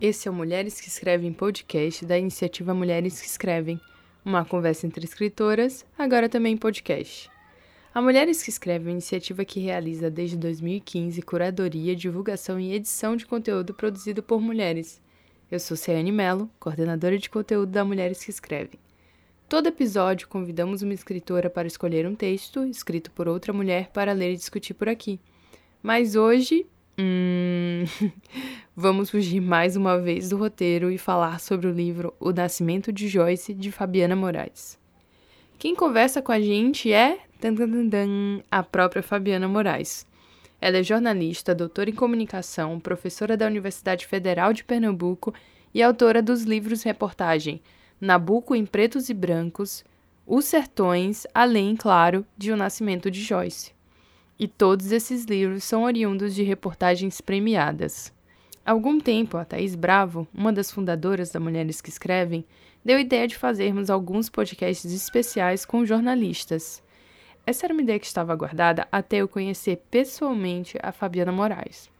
Esse é o Mulheres que Escrevem podcast da iniciativa Mulheres que Escrevem, uma conversa entre escritoras, agora também podcast. A Mulheres que Escrevem é uma iniciativa que realiza desde 2015 curadoria, divulgação e edição de conteúdo produzido por mulheres. Eu sou Ciane Mello, coordenadora de conteúdo da Mulheres que Escrevem. Todo episódio convidamos uma escritora para escolher um texto escrito por outra mulher para ler e discutir por aqui. Mas hoje Hum, vamos fugir mais uma vez do roteiro e falar sobre o livro O Nascimento de Joyce, de Fabiana Moraes. Quem conversa com a gente é a própria Fabiana Moraes. Ela é jornalista, doutora em comunicação, professora da Universidade Federal de Pernambuco e autora dos livros reportagem Nabucco em Pretos e Brancos, Os Sertões, além, claro, de O Nascimento de Joyce e todos esses livros são oriundos de reportagens premiadas. Há algum tempo, a Thaís Bravo, uma das fundadoras da Mulheres que Escrevem, deu a ideia de fazermos alguns podcasts especiais com jornalistas. Essa era uma ideia que estava guardada até eu conhecer pessoalmente a Fabiana Moraes.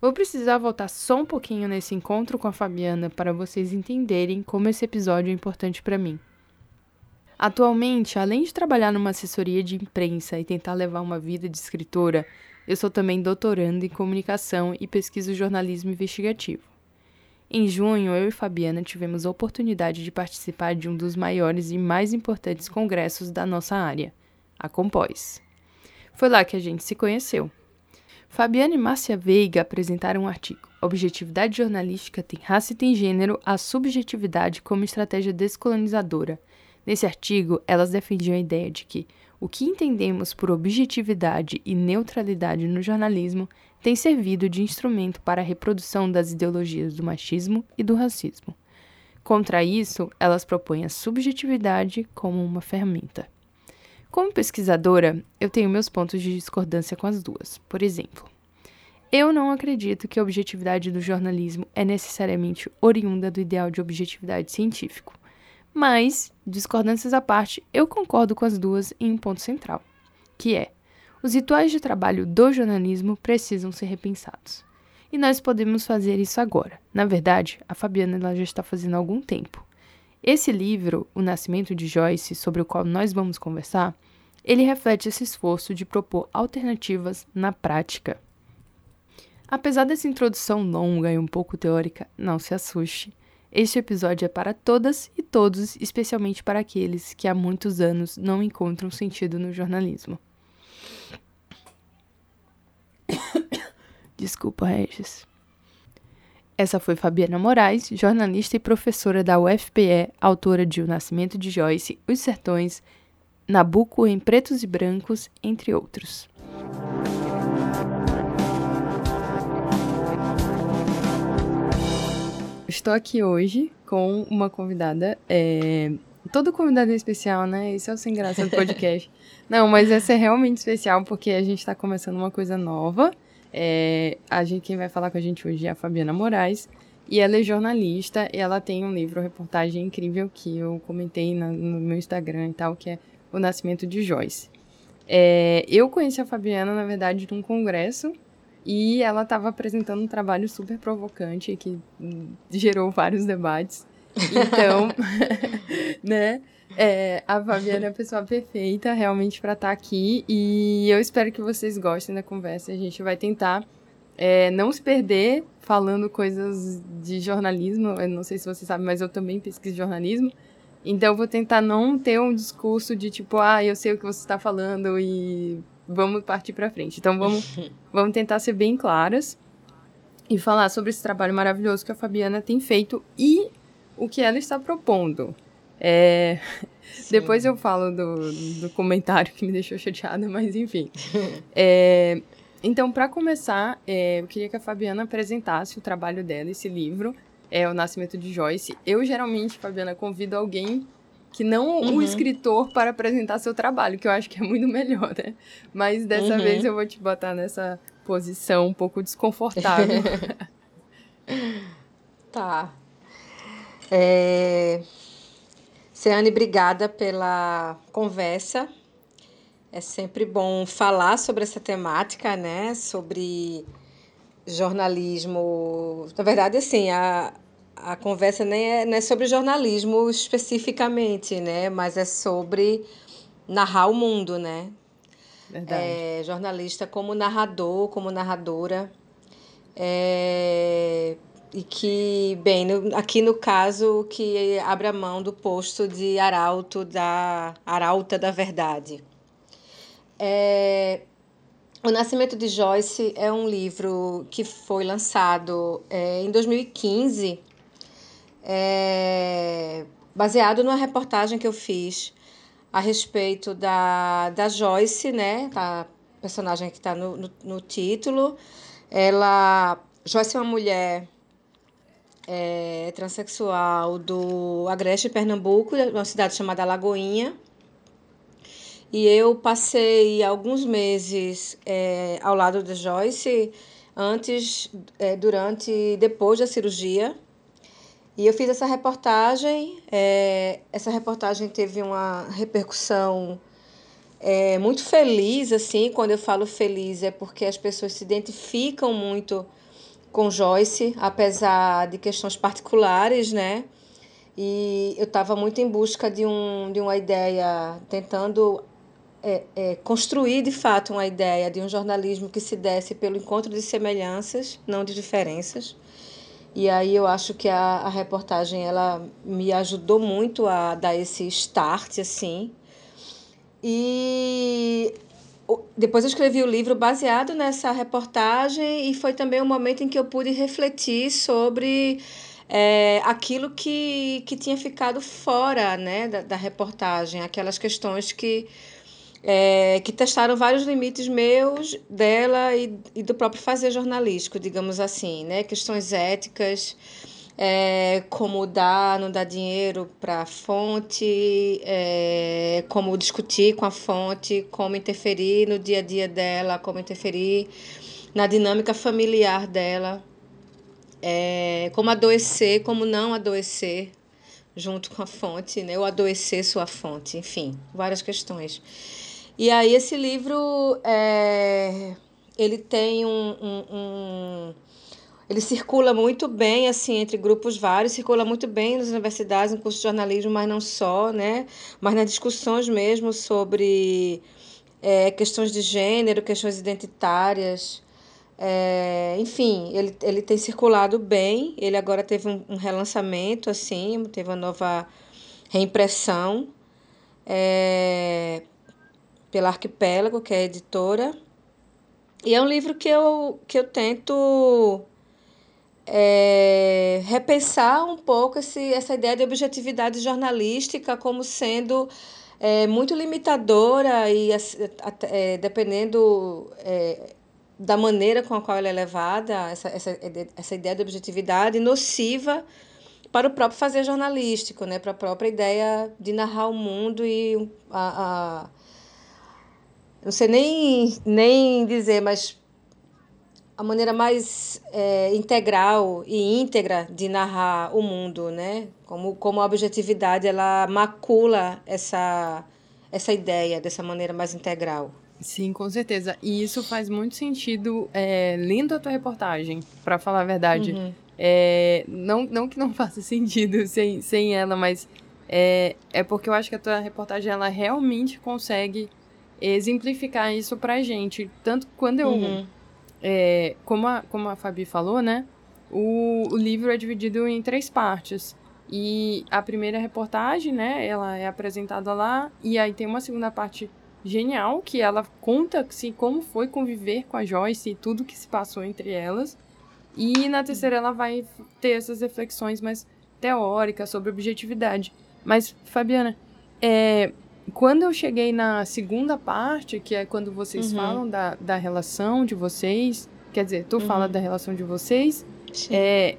Vou precisar voltar só um pouquinho nesse encontro com a Fabiana para vocês entenderem como esse episódio é importante para mim. Atualmente, além de trabalhar numa assessoria de imprensa e tentar levar uma vida de escritora, eu sou também doutoranda em comunicação e pesquiso jornalismo investigativo. Em junho, eu e Fabiana tivemos a oportunidade de participar de um dos maiores e mais importantes congressos da nossa área, a Compós. Foi lá que a gente se conheceu. Fabiana e Márcia Veiga apresentaram um artigo Objetividade Jornalística tem raça e tem gênero, a subjetividade como estratégia descolonizadora – Nesse artigo, elas defendiam a ideia de que o que entendemos por objetividade e neutralidade no jornalismo tem servido de instrumento para a reprodução das ideologias do machismo e do racismo. Contra isso, elas propõem a subjetividade como uma ferramenta. Como pesquisadora, eu tenho meus pontos de discordância com as duas. Por exemplo, eu não acredito que a objetividade do jornalismo é necessariamente oriunda do ideal de objetividade científico. Mas, discordâncias à parte, eu concordo com as duas em um ponto central, que é: os rituais de trabalho do jornalismo precisam ser repensados. E nós podemos fazer isso agora. Na verdade, a Fabiana ela já está fazendo há algum tempo. Esse livro, O Nascimento de Joyce, sobre o qual nós vamos conversar, ele reflete esse esforço de propor alternativas na prática. Apesar dessa introdução longa e um pouco teórica, não se assuste. Este episódio é para todas e todos, especialmente para aqueles que há muitos anos não encontram sentido no jornalismo. Desculpa, Regis. Essa foi Fabiana Moraes, jornalista e professora da UFPE, autora de O Nascimento de Joyce, Os Sertões, Nabucco em Pretos e Brancos, entre outros. Estou aqui hoje com uma convidada. É... Todo convidado é especial, né? Isso é o sem graça do podcast. Não, mas essa é realmente especial porque a gente está começando uma coisa nova. É... A gente, quem vai falar com a gente hoje é a Fabiana Moraes. E ela é jornalista e ela tem um livro, reportagem incrível que eu comentei no, no meu Instagram e tal, que é O Nascimento de Joyce. É, eu conheci a Fabiana, na verdade, num congresso e ela estava apresentando um trabalho super provocante que gerou vários debates. Então, né? É, a Fabiana é a pessoa perfeita realmente para estar tá aqui e eu espero que vocês gostem da conversa. A gente vai tentar é, não se perder falando coisas de jornalismo. Eu não sei se você sabe, mas eu também pesquiso jornalismo. Então, eu vou tentar não ter um discurso de tipo, ah, eu sei o que você está falando e vamos partir para frente. Então vamos, vamos tentar ser bem claras e falar sobre esse trabalho maravilhoso que a Fabiana tem feito e o que ela está propondo. É... Depois eu falo do, do comentário que me deixou chateada, mas enfim. É... Então, para começar, é... eu queria que a Fabiana apresentasse o trabalho dela, esse livro, é O Nascimento de Joyce. Eu geralmente, Fabiana, convido alguém que não uhum. o escritor para apresentar seu trabalho, que eu acho que é muito melhor, né? Mas dessa uhum. vez eu vou te botar nessa posição um pouco desconfortável. tá. É... Ceane, obrigada pela conversa. É sempre bom falar sobre essa temática, né? Sobre jornalismo. Na verdade, assim, a, a conversa nem é, não é sobre jornalismo especificamente, né? Mas é sobre narrar o mundo, né? Verdade. É, jornalista como narrador, como narradora. É, e que, bem, no, aqui no caso, que abre a mão do posto de arauto da arauta da verdade. É, o Nascimento de Joyce é um livro que foi lançado é, em 2015, é, baseado numa reportagem que eu fiz a respeito da, da Joyce, né, a personagem que está no, no, no, título. Ela, Joyce é uma mulher é, transexual do Agreste, Pernambuco, uma cidade chamada Lagoinha. E eu passei alguns meses é, ao lado da Joyce, antes, é, durante e depois da cirurgia. E eu fiz essa reportagem. É, essa reportagem teve uma repercussão é, muito feliz, assim. Quando eu falo feliz, é porque as pessoas se identificam muito com Joyce, apesar de questões particulares, né? E eu estava muito em busca de, um, de uma ideia, tentando é, é, construir de fato uma ideia de um jornalismo que se desse pelo encontro de semelhanças, não de diferenças. E aí eu acho que a, a reportagem ela me ajudou muito a dar esse start assim. E depois eu escrevi o livro baseado nessa reportagem e foi também um momento em que eu pude refletir sobre é, aquilo que, que tinha ficado fora né, da, da reportagem, aquelas questões que é, que testaram vários limites meus, dela e, e do próprio fazer jornalístico, digamos assim, né? Questões éticas, é, como dar, não dar dinheiro para a fonte, é, como discutir com a fonte, como interferir no dia a dia dela, como interferir na dinâmica familiar dela, é, como adoecer, como não adoecer junto com a fonte, né? ou adoecer sua fonte, enfim, várias questões. E aí esse livro é, ele tem um, um, um, ele circula muito bem assim entre grupos vários, circula muito bem nas universidades, no curso de jornalismo, mas não só, né? Mas nas discussões mesmo sobre é, questões de gênero, questões identitárias. É, enfim, ele, ele tem circulado bem. Ele agora teve um, um relançamento, assim, teve uma nova reimpressão. É, pela Arquipélago, que é editora. E é um livro que eu, que eu tento é, repensar um pouco esse, essa ideia de objetividade jornalística como sendo é, muito limitadora e é, dependendo é, da maneira com a qual ela é levada, essa, essa, essa ideia de objetividade nociva para o próprio fazer jornalístico, né? para a própria ideia de narrar o mundo e a, a não sei nem, nem dizer, mas a maneira mais é, integral e íntegra de narrar o mundo, né? Como, como a objetividade ela macula essa, essa ideia dessa maneira mais integral. Sim, com certeza. E isso faz muito sentido é, lendo a tua reportagem, para falar a verdade. Uhum. É, não, não que não faça sentido sem, sem ela, mas é, é porque eu acho que a tua reportagem ela realmente consegue exemplificar isso pra gente. Tanto quando eu. Uhum. É, como, a, como a Fabi falou, né? O, o livro é dividido em três partes. E a primeira reportagem, né? Ela é apresentada lá. E aí tem uma segunda parte genial, que ela conta assim, como foi conviver com a Joyce e tudo que se passou entre elas. E na terceira ela vai ter essas reflexões mais teóricas sobre objetividade. Mas, Fabiana, é, quando eu cheguei na segunda parte, que é quando vocês uhum. falam da, da relação de vocês, quer dizer, tu uhum. fala da relação de vocês, é,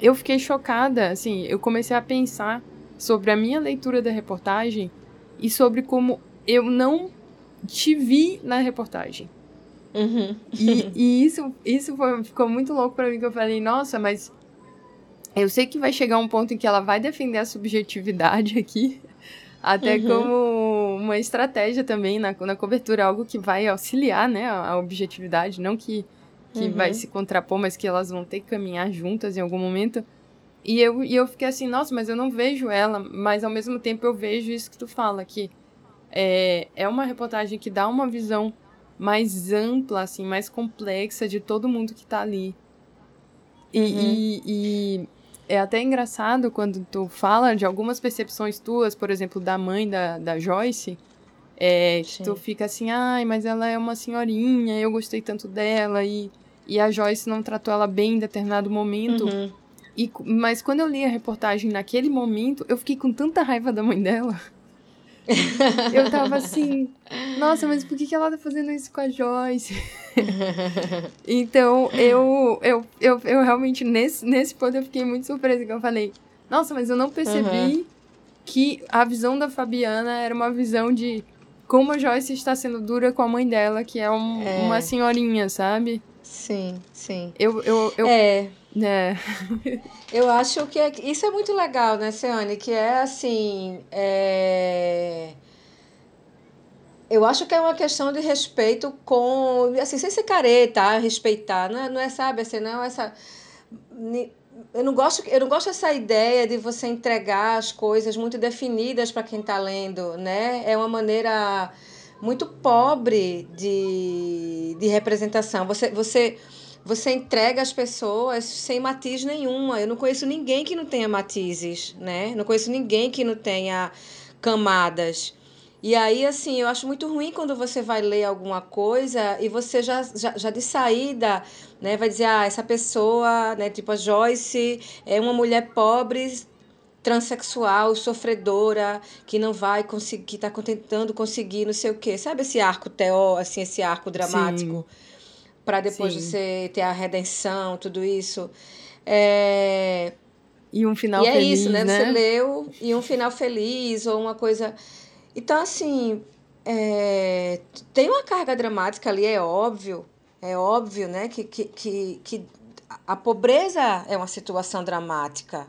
eu fiquei chocada, assim, eu comecei a pensar sobre a minha leitura da reportagem e sobre como eu não te vi na reportagem. Uhum. E, e, isso, isso foi, ficou muito louco para mim, que eu falei, nossa, mas eu sei que vai chegar um ponto em que ela vai defender a subjetividade aqui, até uhum. como uma estratégia também na, na cobertura, algo que vai auxiliar, né, a, a objetividade, não que, que uhum. vai se contrapor, mas que elas vão ter que caminhar juntas em algum momento. E eu, e eu fiquei assim, nossa, mas eu não vejo ela, mas ao mesmo tempo eu vejo isso que tu fala, que é, é uma reportagem que dá uma visão mais ampla, assim, mais complexa de todo mundo que tá ali. E, uhum. e, e, é até engraçado quando tu fala de algumas percepções tuas, por exemplo, da mãe da, da Joyce, é, que tu fica assim, ai, mas ela é uma senhorinha, eu gostei tanto dela, e, e a Joyce não tratou ela bem em determinado momento. Uhum. E, mas quando eu li a reportagem naquele momento, eu fiquei com tanta raiva da mãe dela. eu tava assim, nossa, mas por que, que ela tá fazendo isso com a Joyce? então, eu, eu, eu, eu realmente, nesse, nesse ponto, eu fiquei muito surpresa, que eu falei, nossa, mas eu não percebi uhum. que a visão da Fabiana era uma visão de como a Joyce está sendo dura com a mãe dela, que é, um, é. uma senhorinha, sabe? Sim, sim. Eu, eu, eu, é. É. Eu acho que é, isso é muito legal, né, Ciane? Que é assim. É... Eu acho que é uma questão de respeito com. Assim, sem ser careta, respeitar. Não é, não é sabe, assim, não, essa. Eu não, gosto, eu não gosto dessa ideia de você entregar as coisas muito definidas para quem está lendo, né? É uma maneira muito pobre de, de representação. Você, você você entrega as pessoas sem matiz nenhuma. Eu não conheço ninguém que não tenha matizes, né? Não conheço ninguém que não tenha camadas. E aí, assim, eu acho muito ruim quando você vai ler alguma coisa e você já, já, já de saída, né, vai dizer, ah, essa pessoa, né, tipo a Joyce, é uma mulher pobre, transexual, sofredora, que não vai conseguir, que está tentando conseguir não sei o quê. Sabe esse arco teó, assim, esse arco dramático? Sim para depois Sim. você ter a redenção, tudo isso. É... E um final e feliz. E é isso, né? né? Você leu e um final feliz ou uma coisa. Então, assim, é... tem uma carga dramática ali, é óbvio. É óbvio, né? Que, que, que, que a pobreza é uma situação dramática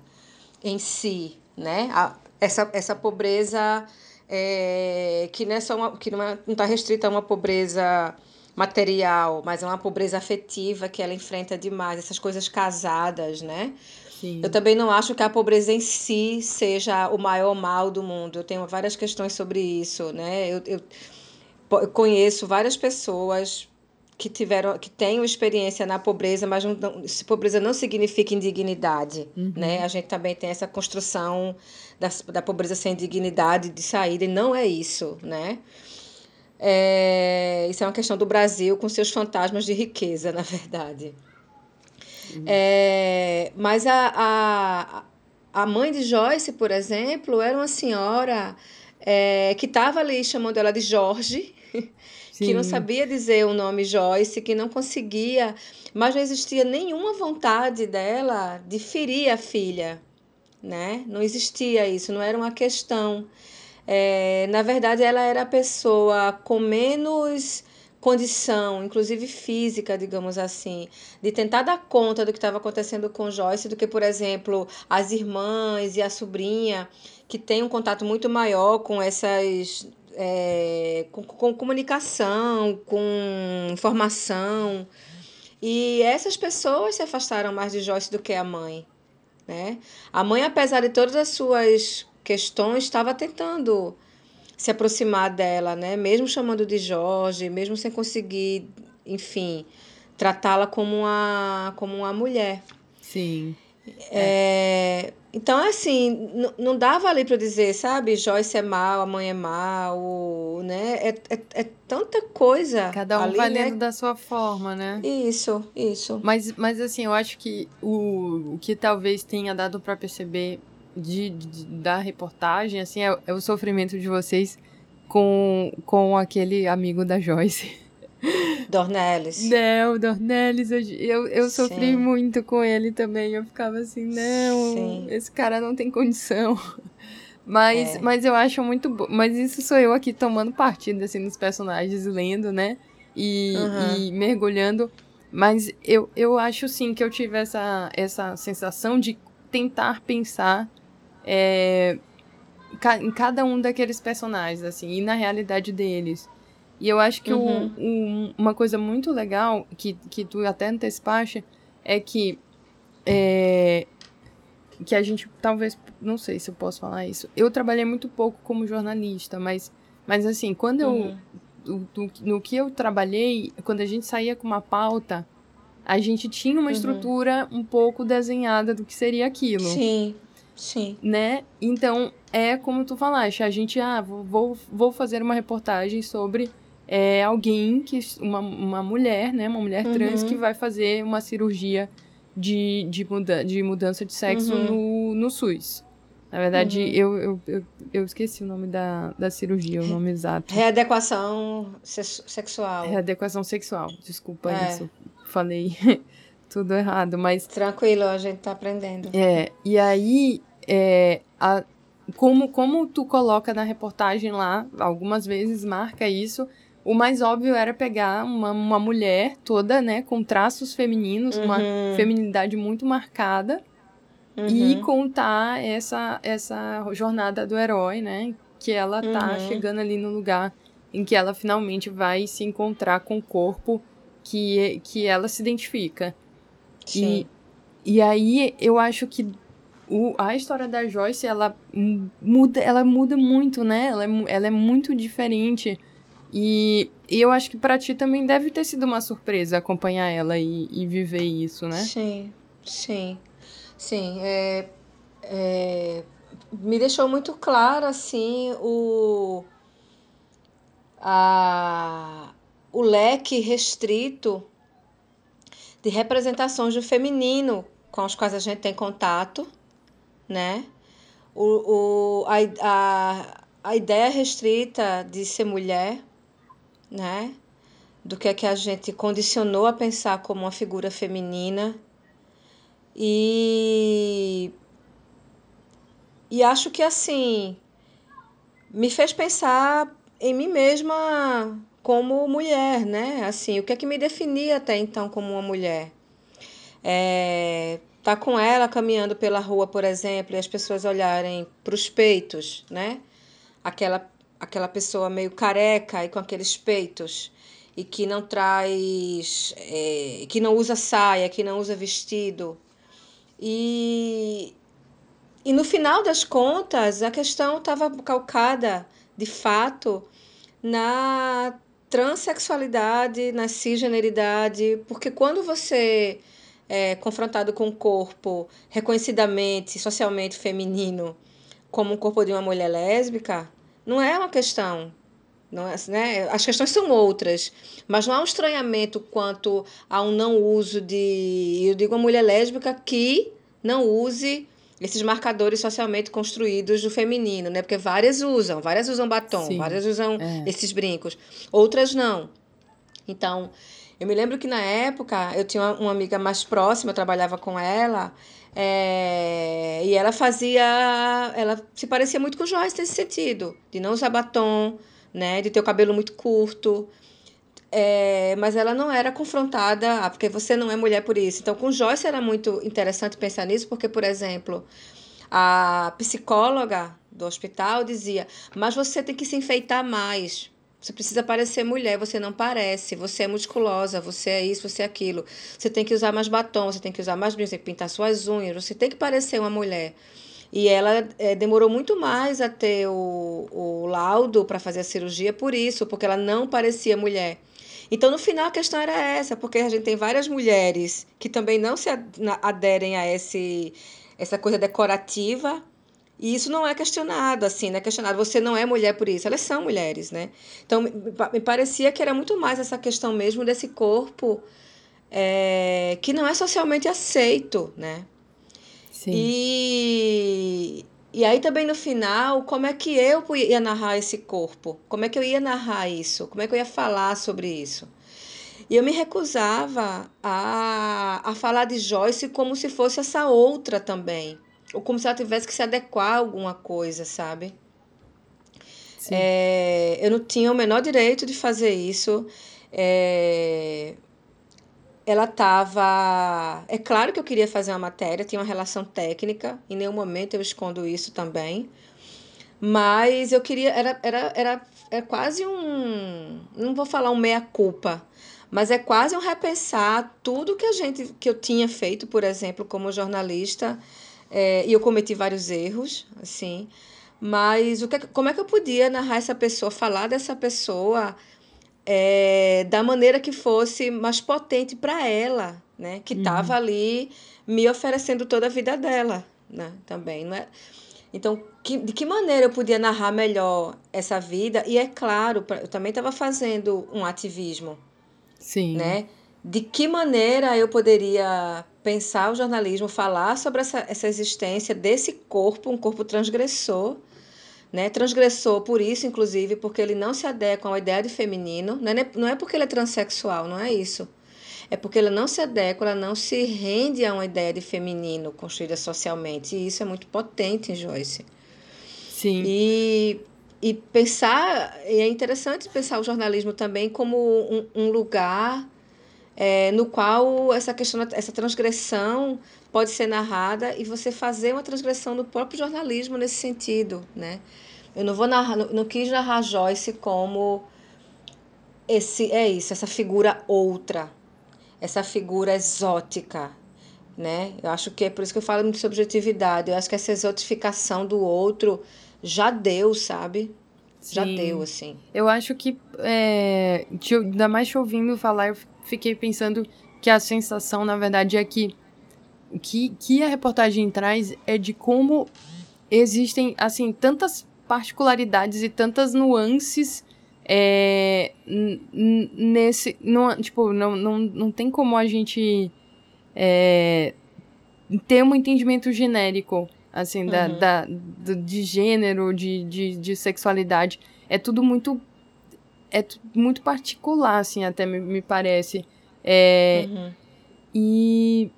em si, né? A, essa, essa pobreza é, que não é só uma, que não está é, restrita a uma pobreza material, mas é uma pobreza afetiva que ela enfrenta demais, essas coisas casadas, né? Sim. Eu também não acho que a pobreza em si seja o maior mal do mundo. Eu tenho várias questões sobre isso, né? Eu, eu, eu conheço várias pessoas que tiveram que têm experiência na pobreza, mas não, não, pobreza não significa indignidade, uhum. né? A gente também tem essa construção da, da pobreza sem dignidade de saída e não é isso, né? É, isso é uma questão do Brasil com seus fantasmas de riqueza, na verdade. Uhum. É, mas a, a, a mãe de Joyce, por exemplo, era uma senhora é, que estava ali chamando ela de Jorge, Sim. que não sabia dizer o nome Joyce, que não conseguia, mas não existia nenhuma vontade dela de ferir a filha, né? Não existia isso, não era uma questão. É, na verdade, ela era a pessoa com menos condição, inclusive física, digamos assim, de tentar dar conta do que estava acontecendo com Joyce do que, por exemplo, as irmãs e a sobrinha, que têm um contato muito maior com essas. É, com, com comunicação, com informação. E essas pessoas se afastaram mais de Joyce do que a mãe. Né? A mãe, apesar de todas as suas questões, estava tentando se aproximar dela, né? Mesmo chamando de Jorge, mesmo sem conseguir, enfim, tratá-la como uma, como uma mulher. Sim. É, então, assim, não dava ali para dizer, sabe, Joyce é mal, a mãe é mal, né? É, é, é tanta coisa. Cada um ali, valendo né? da sua forma, né? Isso, isso. Mas, mas assim, eu acho que o, o que talvez tenha dado para perceber de, de, da reportagem, assim, é, é, o sofrimento de vocês com, com aquele amigo da Joyce. Dornelles. Não, Dornelles, eu, eu, sofri muito com ele também. Eu ficava assim, não, Sim. esse cara não tem condição. Mas, é. mas eu acho muito bom. Mas isso sou eu aqui tomando partido, assim, dos personagens, lendo, né? E, uhum. e mergulhando. Mas eu, eu acho sim que eu tive essa, essa sensação de tentar pensar é, em cada um daqueles personagens, assim, e na realidade deles. E eu acho que uhum. o, o, uma coisa muito legal, que, que tu até antecipaste, é que é, que a gente talvez, não sei se eu posso falar isso. Eu trabalhei muito pouco como jornalista, mas, mas assim, quando eu uhum. no, no que eu trabalhei, quando a gente saía com uma pauta, a gente tinha uma uhum. estrutura um pouco desenhada do que seria aquilo. Sim. Sim. Né? Então, é como tu falaste, a gente, ah, vou, vou fazer uma reportagem sobre é, alguém que. Uma, uma mulher, né? Uma mulher trans uhum. que vai fazer uma cirurgia de, de, muda, de mudança de sexo uhum. no, no SUS. Na verdade, uhum. eu, eu, eu, eu, esqueci o nome da, da cirurgia, o nome exato. Readequação sexual. Readequação sexual, desculpa é. isso. Falei tudo errado, mas. Tranquilo, a gente tá aprendendo. É, e aí, é, a, como, como tu coloca na reportagem lá, algumas vezes marca isso, o mais óbvio era pegar uma, uma mulher toda, né, com traços femininos, uhum. uma feminilidade muito marcada, uhum. e contar essa, essa jornada do herói, né, que ela tá uhum. chegando ali no lugar em que ela finalmente vai se encontrar com o corpo que, que ela se identifica. Sim. E, e aí eu acho que o, a história da Joyce, ela muda, ela muda muito, né? Ela é, ela é muito diferente e, e eu acho que para ti também deve ter sido uma surpresa acompanhar ela e, e viver isso, né? Sim, sim, sim. É, é, me deixou muito claro, assim, o, a, o leque restrito de representações do feminino com os quais a gente tem contato, né? O, o, a, a, a ideia restrita de ser mulher né? Do que é que a gente condicionou a pensar como uma figura feminina. E e acho que assim me fez pensar em mim mesma como mulher, né? Assim, o que é que me definia até então como uma mulher? É, tá com ela caminhando pela rua, por exemplo, e as pessoas olharem para os peitos, né? Aquela aquela pessoa meio careca e com aqueles peitos e que não traz, é, que não usa saia, que não usa vestido. E, e no final das contas, a questão estava calcada, de fato, na transexualidade, na cisgeneridade, porque quando você é confrontado com um corpo reconhecidamente, socialmente feminino, como um corpo de uma mulher lésbica, não é uma questão. Não é, né? As questões são outras, mas não há um estranhamento quanto a um não uso de. Eu digo uma mulher lésbica que não use esses marcadores socialmente construídos do feminino, né? Porque várias usam, várias usam batom, Sim, várias usam é. esses brincos, outras não. Então, eu me lembro que na época eu tinha uma amiga mais próxima, eu trabalhava com ela, é, e ela fazia. Ela se parecia muito com Joyce nesse sentido, de não usar batom, né, de ter o cabelo muito curto. É, mas ela não era confrontada, ah, porque você não é mulher por isso. Então, com Joyce era muito interessante pensar nisso, porque, por exemplo, a psicóloga do hospital dizia: Mas você tem que se enfeitar mais. Você precisa parecer mulher, você não parece. Você é musculosa, você é isso, você é aquilo. Você tem que usar mais batom, você tem que usar mais brilho, você tem que pintar suas unhas, você tem que parecer uma mulher. E ela é, demorou muito mais a ter o, o laudo para fazer a cirurgia por isso, porque ela não parecia mulher. Então, no final, a questão era essa, porque a gente tem várias mulheres que também não se aderem a esse, essa coisa decorativa e isso não é questionado, assim, não é questionado. Você não é mulher por isso. Elas são mulheres, né? Então, me parecia que era muito mais essa questão mesmo desse corpo é, que não é socialmente aceito, né? Sim. E, e aí também no final, como é que eu ia narrar esse corpo? Como é que eu ia narrar isso? Como é que eu ia falar sobre isso? E eu me recusava a, a falar de Joyce como se fosse essa outra também ou como se ela tivesse que se adequar a alguma coisa, sabe? É, eu não tinha o menor direito de fazer isso. É, ela estava. É claro que eu queria fazer uma matéria, tinha uma relação técnica, em nenhum momento eu escondo isso também. Mas eu queria. Era, era, era, era quase um, não vou falar um meia-culpa, mas é quase um repensar tudo que a gente, que eu tinha feito, por exemplo, como jornalista, é, e eu cometi vários erros, assim, mas o que, como é que eu podia narrar essa pessoa, falar dessa pessoa é, da maneira que fosse mais potente para ela, né? Que estava uhum. ali me oferecendo toda a vida dela, né? Também, não é? Então, que, de que maneira eu podia narrar melhor essa vida? E é claro, eu também estava fazendo um ativismo, Sim. né? De que maneira eu poderia pensar o jornalismo, falar sobre essa, essa existência desse corpo, um corpo transgressor, né? Transgressor por isso, inclusive, porque ele não se adequa à ideia de feminino. Não é, não é porque ele é transexual, não é isso. É porque ele não se adequa, ela não se rende a uma ideia de feminino construída socialmente. E isso é muito potente em Joyce. Sim. E, e pensar, e é interessante pensar o jornalismo também como um, um lugar é, no qual essa questão, essa transgressão pode ser narrada e você fazer uma transgressão no próprio jornalismo nesse sentido, né? Eu não vou narrar, não, não quis narrar Joyce como esse é isso, essa figura outra, essa figura exótica, né? Eu acho que é por isso que eu falo muito sobre subjetividade. Eu acho que essa exotificação do outro já deu, sabe? Sim. Já deu, assim. Eu acho que, é, ainda mais te ouvindo falar, eu fiquei pensando que a sensação, na verdade, é que o que, que a reportagem traz é de como existem, assim, tantas particularidades e tantas nuances é, nesse. Não, tipo, não, não, não tem como a gente é, ter um entendimento genérico, assim, da, uhum. da, do, de gênero, de, de, de sexualidade. É tudo muito é muito particular, assim, até me, me parece. É, uhum. e,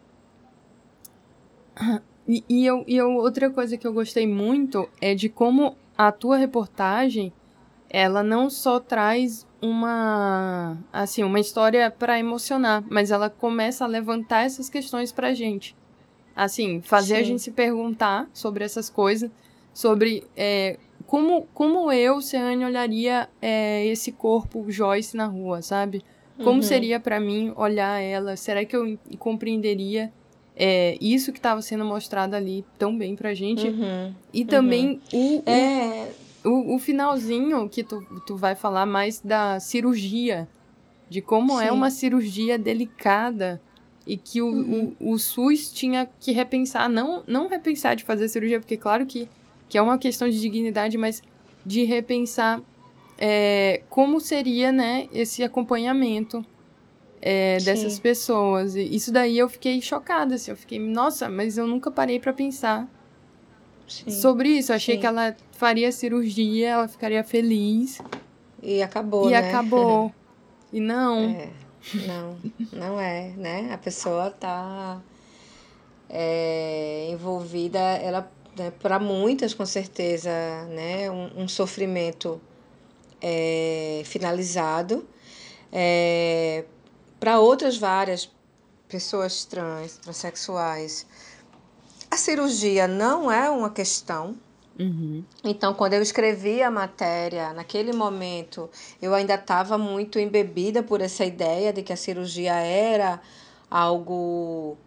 e, e, eu, e eu, outra coisa que eu gostei muito é de como a tua reportagem ela não só traz uma assim uma história para emocionar, mas ela começa a levantar essas questões pra gente. Assim, fazer Sim. a gente se perguntar sobre essas coisas, sobre é, como, como eu, Seane, olharia é, esse corpo Joyce na rua, sabe? Como uhum. seria para mim olhar ela? Será que eu compreenderia é, isso que estava sendo mostrado ali tão bem pra gente? Uhum. E também uhum. o, é... o, o, finalzinho que tu, tu vai falar mais da cirurgia, de como é Sim. é uma cirurgia delicada e que o, uhum. o, o SUS tinha que repensar, não, não repensar de fazer cirurgia, porque claro que que é uma questão de dignidade, mas de repensar é, como seria né, esse acompanhamento é, dessas pessoas. E isso daí eu fiquei chocada, assim, eu fiquei, nossa, mas eu nunca parei para pensar Sim. sobre isso. Eu achei Sim. que ela faria cirurgia, ela ficaria feliz. E acabou, e né? E acabou. e não. É, não, não é, né? A pessoa tá é, envolvida, ela né, para muitas com certeza, né, um, um sofrimento é, finalizado. É, para outras várias pessoas trans, transexuais, a cirurgia não é uma questão. Uhum. Então, quando eu escrevi a matéria, naquele momento, eu ainda estava muito embebida por essa ideia de que a cirurgia era algo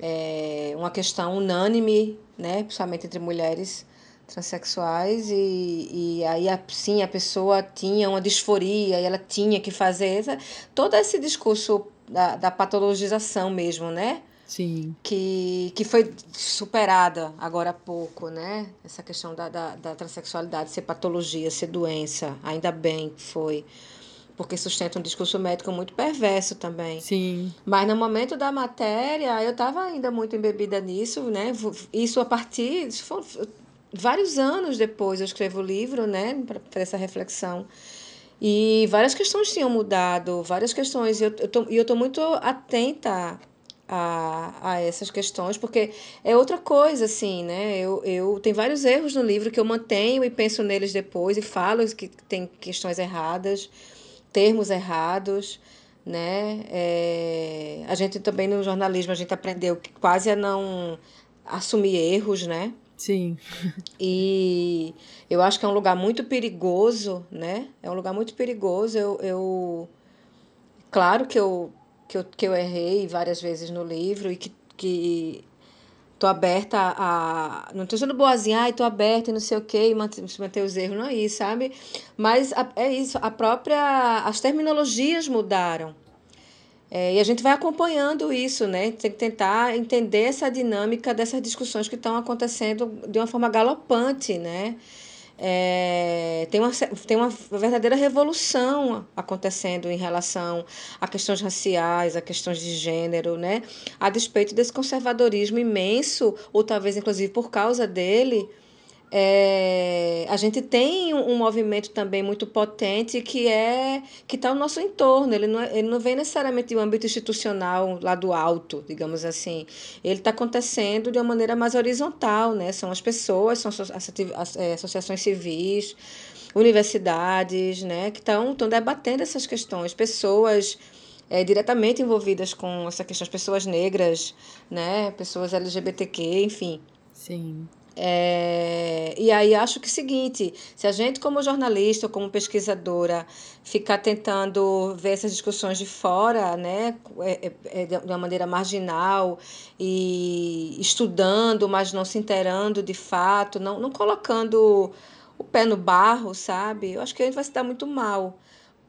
é, uma questão unânime, né, principalmente entre mulheres transexuais e, e aí sim a pessoa tinha uma disforia e ela tinha que fazer todo esse discurso da, da patologização mesmo, né? Sim. Que, que foi superada agora há pouco, né? Essa questão da, da, da transexualidade ser patologia, ser doença, ainda bem que foi porque sustenta um discurso médico muito perverso também. Sim. Mas no momento da matéria, eu estava ainda muito embebida nisso, né? Isso a partir. Isso vários anos depois eu escrevo o livro, né? Para essa reflexão. E várias questões tinham mudado, várias questões. E eu, tô muito atenta a, a essas questões, porque é outra coisa, assim, né? Eu, eu tem vários erros no livro que eu mantenho e penso neles depois e falo que tem questões erradas termos errados, né? É, a gente também no jornalismo a gente aprendeu quase a não assumir erros, né? Sim. E eu acho que é um lugar muito perigoso, né? É um lugar muito perigoso. Eu, eu claro que eu, que eu, que eu errei várias vezes no livro e que, que tô aberta a. Não tô sendo boazinha, ai, tô aberta e não sei o quê, e manter, manter os erros, não é isso, sabe? Mas a, é isso, a própria. As terminologias mudaram. É, e a gente vai acompanhando isso, né? Tem que tentar entender essa dinâmica dessas discussões que estão acontecendo de uma forma galopante, né? É, tem, uma, tem uma verdadeira revolução acontecendo em relação a questões raciais, a questões de gênero, né? A despeito desse conservadorismo imenso, ou talvez inclusive por causa dele, é, a gente tem um, um, movimento também muito potente que é que está no nosso entorno. Ele não, é, ele não vem necessariamente do âmbito institucional lá do alto, digamos assim. Ele está acontecendo de uma maneira mais horizontal, né? São as pessoas, são é, associações civis, universidades, né? Que estão debatendo essas questões. Pessoas é, diretamente envolvidas com essa questão, as pessoas negras, né? Pessoas LGBTQ, enfim. Sim. É, e aí acho que é o seguinte, se a gente como jornalista ou como pesquisadora ficar tentando ver essas discussões de fora, né, é, é, é de uma maneira marginal e estudando, mas não se inteirando de fato, não, não colocando o pé no barro, sabe? Eu acho que a gente vai se dar muito mal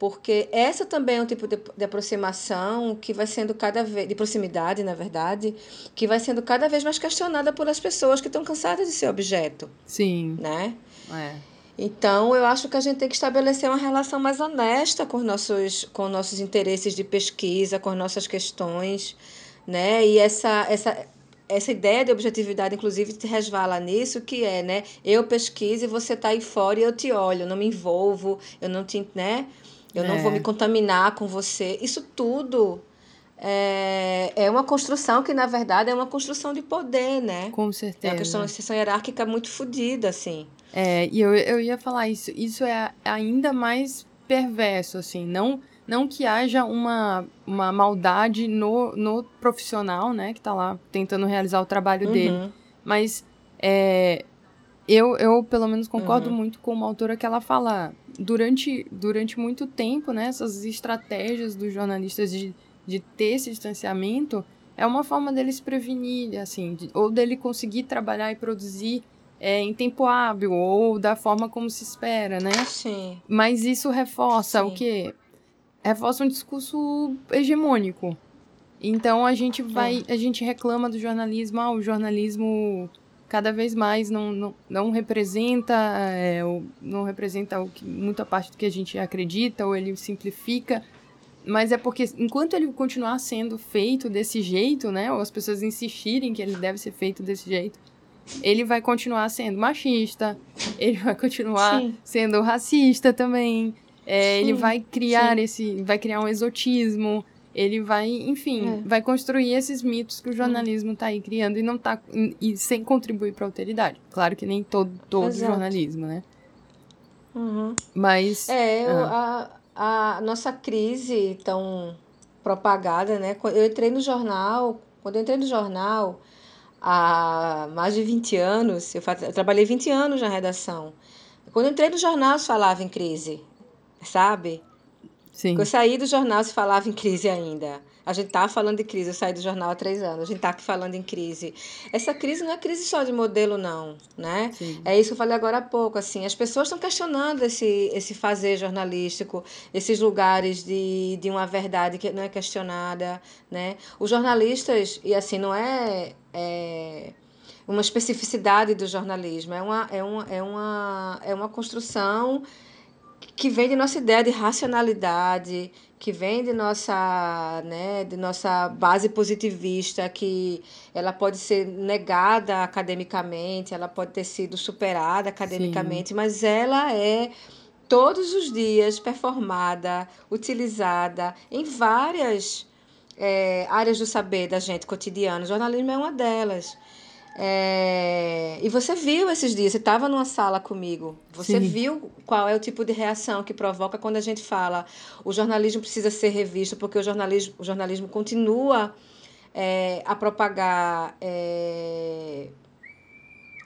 porque essa também é um tipo de, de aproximação que vai sendo cada vez, de proximidade, na verdade, que vai sendo cada vez mais questionada por as pessoas que estão cansadas de ser objeto. Sim. Né? É. Então, eu acho que a gente tem que estabelecer uma relação mais honesta com nossos, com nossos interesses de pesquisa, com nossas questões, né? E essa, essa, essa ideia de objetividade, inclusive, te resvala nisso, que é, né? Eu pesquiso e você está aí fora e eu te olho, eu não me envolvo, eu não te, né? Eu é. não vou me é. contaminar com você. Isso tudo é, é uma construção que, na verdade, é uma construção de poder, né? Com certeza. É uma questão, uma questão hierárquica muito fodida, assim. É, e eu, eu ia falar isso. Isso é ainda mais perverso, assim. Não, não que haja uma, uma maldade no, no profissional, né? Que tá lá tentando realizar o trabalho uhum. dele. Mas é, eu, eu, pelo menos, concordo uhum. muito com uma autora que ela fala durante, durante muito tempo, né, essas estratégias dos jornalistas de, de ter esse distanciamento é uma forma deles prevenir, assim, de, ou dele conseguir trabalhar e produzir é, em tempo hábil, ou da forma como se espera, né? Sim. Mas isso reforça Sim. o quê? Reforça um discurso hegemônico. Então a gente vai, é. a gente reclama do jornalismo, ah, o jornalismo cada vez mais não, não, não representa é, não representa o que, muita parte do que a gente acredita ou ele simplifica mas é porque enquanto ele continuar sendo feito desse jeito né ou as pessoas insistirem que ele deve ser feito desse jeito ele vai continuar sendo machista ele vai continuar Sim. sendo racista também é, ele vai criar Sim. esse vai criar um exotismo ele vai, enfim, é. vai construir esses mitos que o jornalismo está aí criando e não tá e sem contribuir para a alteridade. Claro que nem todo todo jornalismo, né? Uhum. Mas é ah. a, a nossa crise tão propagada, né? Eu entrei no jornal, quando eu entrei no jornal há mais de 20 anos, eu, eu trabalhei 20 anos na redação. Quando eu entrei no jornal, falava em crise, sabe? Sim. eu saí do jornal, se falava em crise ainda. A gente tá falando de crise, eu saí do jornal há três anos, a gente tá aqui falando em crise. Essa crise não é crise só de modelo, não, né? Sim. É isso que eu falei agora há pouco, assim, as pessoas estão questionando esse, esse fazer jornalístico, esses lugares de, de uma verdade que não é questionada, né? Os jornalistas, e assim, não é, é uma especificidade do jornalismo, é uma, é uma, é uma, é uma construção que vem de nossa ideia de racionalidade, que vem de nossa, né, de nossa base positivista, que ela pode ser negada academicamente, ela pode ter sido superada academicamente, Sim. mas ela é todos os dias performada, utilizada em várias é, áreas do saber da gente cotidiana. O jornalismo é uma delas. É... E você viu esses dias, você estava numa sala comigo, você Sim. viu qual é o tipo de reação que provoca quando a gente fala o jornalismo precisa ser revisto, porque o jornalismo, o jornalismo continua é, a propagar é,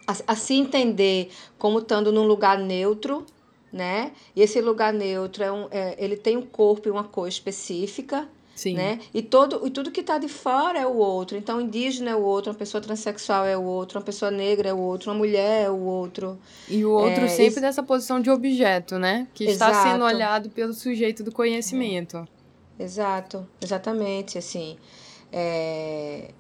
a, a se entender como estando num lugar neutro, né? E esse lugar neutro é um, é, ele tem um corpo e uma cor específica, Sim. Né? E, todo, e tudo que está de fora é o outro. Então, indígena é o outro, uma pessoa transexual é o outro, uma pessoa negra é o outro, uma mulher é o outro. E o outro é, sempre esse... nessa posição de objeto, né? Que Exato. está sendo olhado pelo sujeito do conhecimento. Exato, exatamente, assim. É...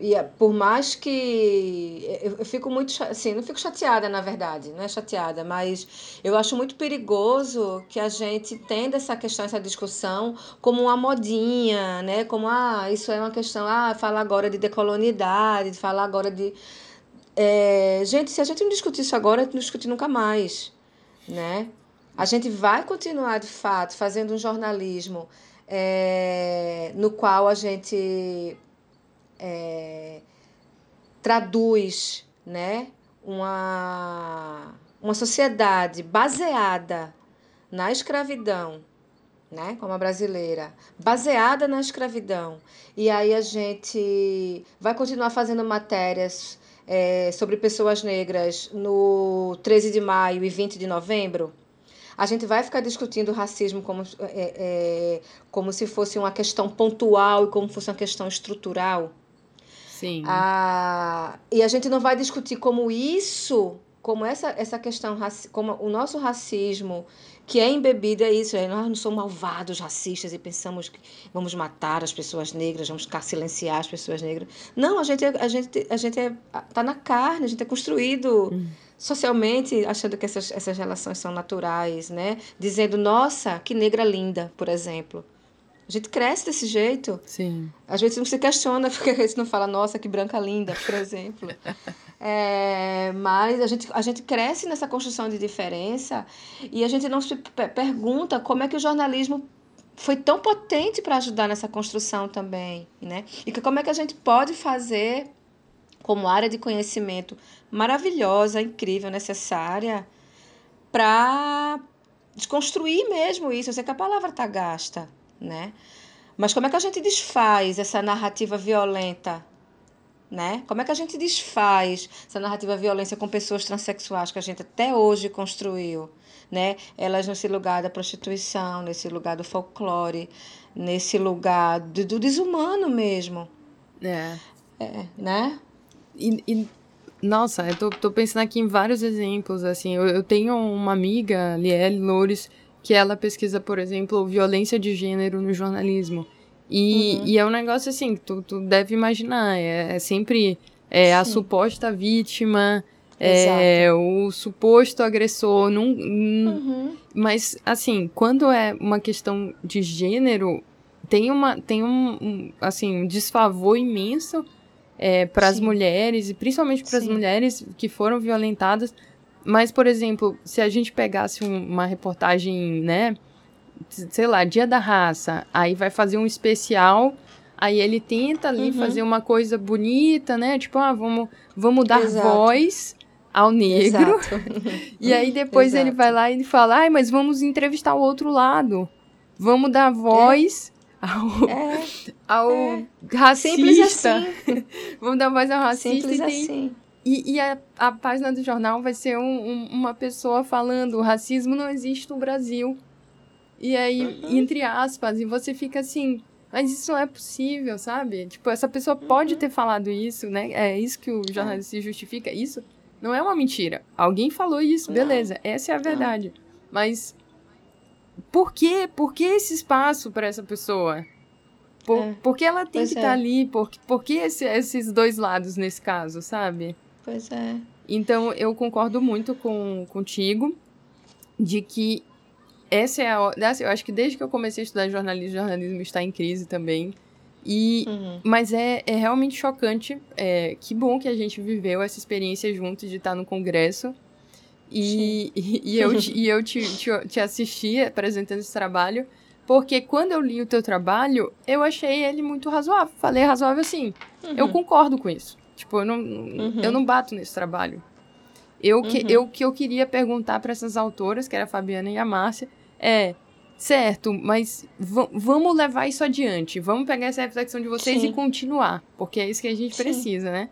E é, por mais que eu, eu fico muito assim, não fico chateada na verdade, não é chateada, mas eu acho muito perigoso que a gente tenda essa questão, essa discussão como uma modinha, né? Como ah, isso é uma questão, ah, fala agora de decolonidade, fala agora de é, gente, se a gente não discutir isso agora, não discutir nunca mais, né? A gente vai continuar de fato fazendo um jornalismo é, no qual a gente é, traduz né, uma, uma sociedade baseada na escravidão, né, como a brasileira, baseada na escravidão. E aí a gente vai continuar fazendo matérias é, sobre pessoas negras no 13 de maio e 20 de novembro. A gente vai ficar discutindo racismo como, é, é, como se fosse uma questão pontual e como fosse uma questão estrutural. Sim. Ah, e a gente não vai discutir como isso, como essa, essa questão, como o nosso racismo, que é embebido, é isso, é, nós não somos malvados, racistas, e pensamos que vamos matar as pessoas negras, vamos silenciar as pessoas negras. Não, a gente, a gente, a gente é, tá na carne, a gente é construído hum. socialmente, achando que essas, essas relações são naturais, né? Dizendo, nossa, que negra linda, por exemplo. A gente cresce desse jeito. Sim. Às vezes não se questiona porque a gente não fala, nossa, que branca linda, por exemplo. é, mas a gente, a gente cresce nessa construção de diferença e a gente não se pergunta como é que o jornalismo foi tão potente para ajudar nessa construção também, né? E que como é que a gente pode fazer como área de conhecimento maravilhosa, incrível, necessária para desconstruir mesmo isso. Eu sei que a palavra está gasta, né? Mas como é que a gente desfaz essa narrativa violenta, né? Como é que a gente desfaz essa narrativa violência com pessoas transexuais que a gente até hoje construiu, né? Elas nesse lugar da prostituição, nesse lugar do folclore, nesse lugar do, do desumano mesmo. É. é né? E, e, nossa, eu tô, tô pensando aqui em vários exemplos, assim. Eu, eu tenho uma amiga, Lielle Loures, que ela pesquisa, por exemplo, violência de gênero no jornalismo. E, uhum. e é um negócio assim, tu, tu deve imaginar, é, é sempre é, a suposta vítima, é, o suposto agressor, num, uhum. mas assim, quando é uma questão de gênero, tem, uma, tem um, um assim, um desfavor imenso é, para as mulheres, e principalmente para as mulheres que foram violentadas, mas, por exemplo, se a gente pegasse uma reportagem, né? Sei lá, Dia da Raça, aí vai fazer um especial, aí ele tenta ali uhum. fazer uma coisa bonita, né? Tipo, ah, vamos, vamos dar Exato. voz ao negro. e aí depois Exato. ele vai lá e fala, ai, mas vamos entrevistar o outro lado. Vamos dar voz. É. Ao, é, ao é. racista. Assim. vamos dar voz ao racista. Simples e tem, assim e, e a, a, página do jornal vai ser um, um, uma pessoa falando: o racismo não existe no Brasil. E aí, uhum. entre aspas, e você fica assim, mas isso não é possível, sabe? Tipo, essa pessoa uhum. pode ter falado isso, né? É isso que o jornalista é. justifica. Isso não é uma mentira. Alguém falou isso, beleza, essa é a verdade. Mas por quê? Por que esse espaço para essa pessoa? Por, é. por que ela tem pois que estar tá é. ali? Por, por que esse, esses dois lados nesse caso, sabe? Pois é. Então, eu concordo muito com, contigo de que essa é a. Assim, eu acho que desde que eu comecei a estudar jornalismo, o jornalismo está em crise também. E, uhum. Mas é, é realmente chocante. É, que bom que a gente viveu essa experiência juntos de estar no congresso. E, e, e, eu, e eu te, te, te assisti apresentando esse trabalho. Porque quando eu li o teu trabalho, eu achei ele muito razoável. Falei razoável assim. Uhum. Eu concordo com isso. Tipo, eu não, uhum. eu não bato nesse trabalho. Eu que, uhum. eu, que eu queria perguntar para essas autoras, que era a Fabiana e a Márcia, é, certo, mas vamos levar isso adiante. Vamos pegar essa reflexão de vocês Sim. e continuar. Porque é isso que a gente Sim. precisa, né?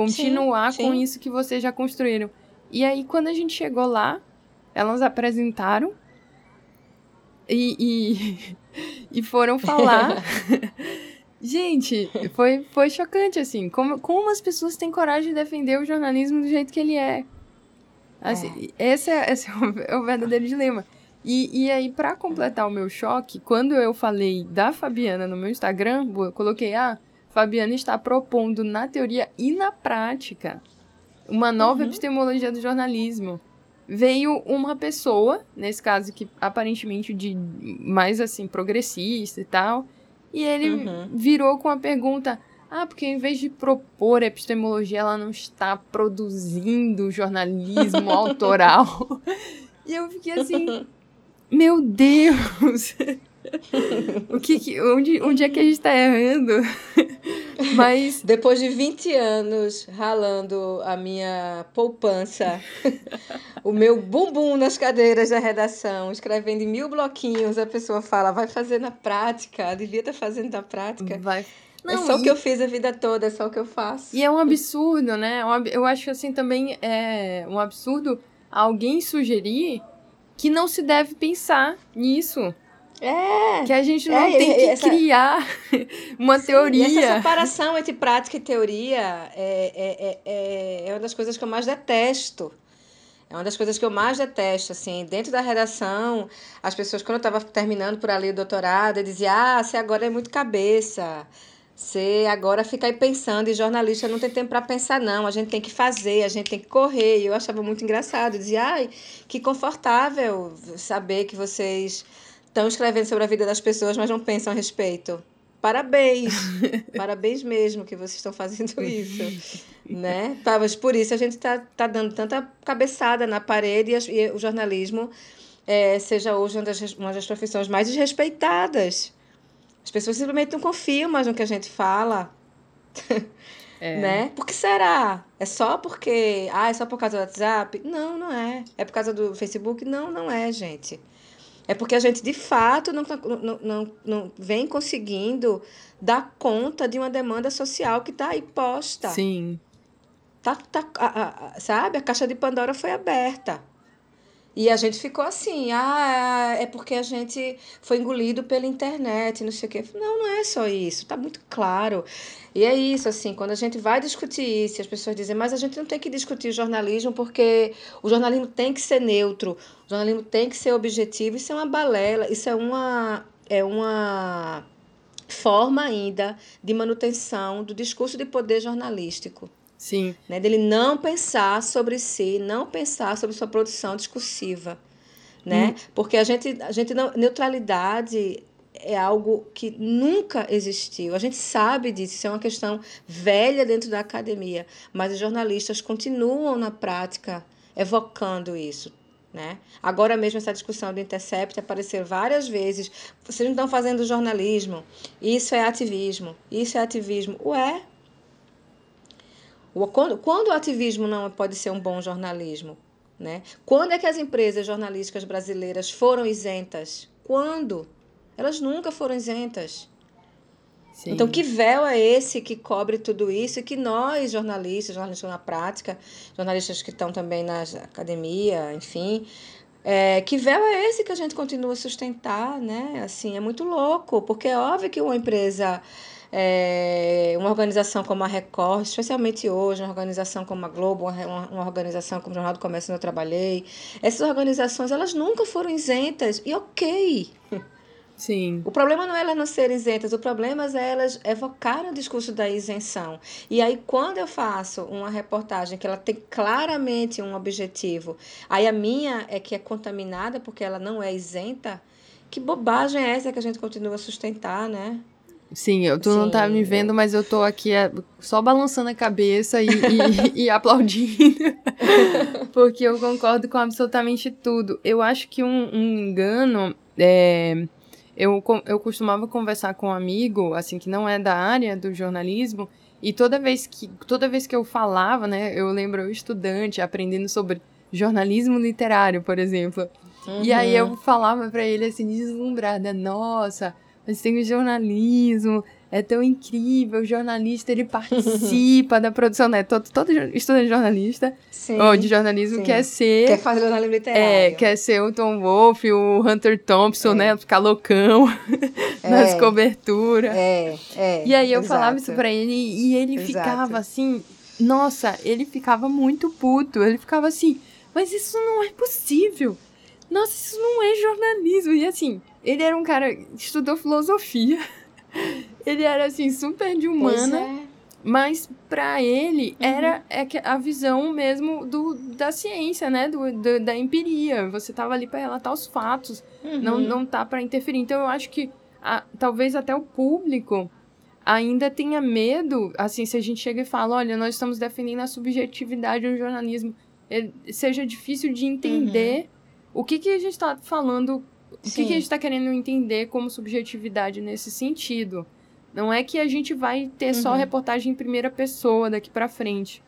continuar sim, com isso que vocês já construíram. E aí, quando a gente chegou lá, elas apresentaram e, e, e foram falar. gente, foi, foi chocante, assim. Como, como as pessoas têm coragem de defender o jornalismo do jeito que ele é. Assim, Esse, é, esse é, o, é o verdadeiro dilema. E, e aí, para completar o meu choque, quando eu falei da Fabiana no meu Instagram, eu coloquei, ah, Fabiana está propondo na teoria e na prática uma nova Uhum. epistemologia do jornalismo. Veio uma pessoa, nesse caso que aparentemente de mais assim progressista e tal, e ele Uhum. virou com a pergunta: "Ah, porque em vez de propor epistemologia, ela não está produzindo jornalismo autoral". E eu fiquei assim: "Meu Deus! o que, que onde, onde é que a gente tá errando?" Mas Depois de 20 anos ralando a minha poupança, o meu bumbum nas cadeiras da redação, escrevendo em mil bloquinhos, a pessoa fala, vai fazer na prática, devia estar fazendo na prática. vai é só o que eu fiz a vida toda, é só o que eu faço. E é um absurdo, né? É Eu acho assim também é um absurdo alguém sugerir que não se deve pensar nisso. É, Que a gente não É, tem que essa- criar uma essa teoria. separação entre prática e teoria é, é, é, é, é uma das coisas que eu mais detesto. É uma das coisas que eu mais detesto, assim, dentro da redação, as pessoas, quando eu estava terminando por ali o doutorado, diziam, ah, você agora é muito cabeça, você agora fica aí pensando, e jornalista não tem tempo para pensar, não, a gente tem que fazer, a gente tem que correr, e eu achava muito engraçado, eu dizia, ai, que confortável saber que vocês estão escrevendo sobre a vida das pessoas, mas não pensam a respeito. Parabéns, parabéns mesmo que vocês estão fazendo isso, né? Tá, mas por isso a gente está tá dando tanta cabeçada na parede e, as- e o jornalismo é, seja hoje uma das, uma das profissões mais desrespeitadas. As pessoas simplesmente não confiam mais no que a gente fala, É. né? Por que será? É só porque, ah, é só por causa do WhatsApp? Não, não é. É por causa do Facebook? Não, não é, gente. É porque a gente, de fato, não, tá- não, não, não vem conseguindo dar conta de uma demanda social que está aí posta. Sim. Tá, tá, a- a- a- sabe? A caixa de Pandora foi aberta. E a gente ficou assim, ah, é porque a gente foi engolido pela internet, não sei o quê. Não, não é só isso, tá muito claro. E é isso, assim, quando a gente vai discutir isso, as pessoas dizem, mas a gente não tem que discutir o jornalismo porque o jornalismo tem que ser neutro, o jornalismo tem que ser objetivo, isso é uma balela, isso é uma, é uma forma ainda de manutenção do discurso de poder jornalístico Sim. né? Dele não pensar sobre si, não pensar sobre sua produção discursiva, né? Porque a gente, a gente não, neutralidade é algo que nunca existiu. A gente sabe disso, isso é uma questão velha dentro da academia, mas os jornalistas continuam na prática evocando isso. Né? Agora mesmo essa discussão do Intercept apareceu várias vezes. Vocês não estão fazendo jornalismo. Isso é ativismo. Isso é ativismo. Ué, Quando, quando o ativismo não pode ser um bom jornalismo? Né? Quando é que as empresas jornalísticas brasileiras foram isentas? Quando? Elas nunca foram isentas. Sim. Então, que véu é esse que cobre tudo isso e que nós, jornalistas, jornalistas na prática, jornalistas que estão também na academia, enfim, é, que véu é esse que a gente continua a sustentar, né? Assim, é muito louco, porque é óbvio que uma empresa, é, uma organização como a Record, especialmente hoje, uma organização como a Globo, uma, uma organização como o Jornal do Comércio onde eu trabalhei, essas organizações, elas nunca foram isentas, e ok, Sim. o problema não é elas não serem isentas, o problema é elas evocarem o discurso da isenção. E aí, quando eu faço uma reportagem que ela tem claramente um objetivo, aí a minha é que é contaminada porque ela não é isenta, que bobagem é essa que a gente continua a sustentar, né? Sim, eu, tu não tá Sim, me vendo, mas eu tô aqui é, só balançando a cabeça e, e, e aplaudindo. Porque eu concordo com absolutamente tudo. Eu acho que um, um engano. É, eu, eu costumava conversar com um amigo, assim, que não é da área do jornalismo, e toda vez que, toda vez que eu falava, né, eu lembro eu estudante aprendendo sobre jornalismo literário, por exemplo. E aí eu falava pra ele assim, deslumbrada, nossa, mas tem o jornalismo, é tão incrível, o jornalista, ele participa da produção, né? Todo, todo estudante de jornalista, sim, ou de jornalismo, sim. quer ser... Quer fazer jornalismo literário. É, quer ser o Tom Wolfe, o Hunter Thompson, é. né? Ficar loucão é. nas coberturas. É, é. E aí eu exato. falava isso pra ele, e ele exato. ficava assim... Nossa, ele ficava muito puto. Ele ficava assim, mas isso não é possível. Nossa, isso não é jornalismo. E assim, ele era um cara que estudou filosofia. Ele era assim, super de humana. É. Mas para ele uhum. era é a visão mesmo do, da ciência, né? Do, do da empiria. Você tava ali para relatar os fatos, uhum. não, não tá para interferir. Então eu acho que a, talvez até o público ainda tenha medo, assim, se a gente chega e fala, olha, nós estamos defendendo a subjetividade no jornalismo, ele, seja difícil de entender uhum. o que, que a gente está falando o que, que, a gente está querendo entender como subjetividade nesse sentido? Não é que a gente vai ter uhum. só reportagem em primeira pessoa daqui para frente.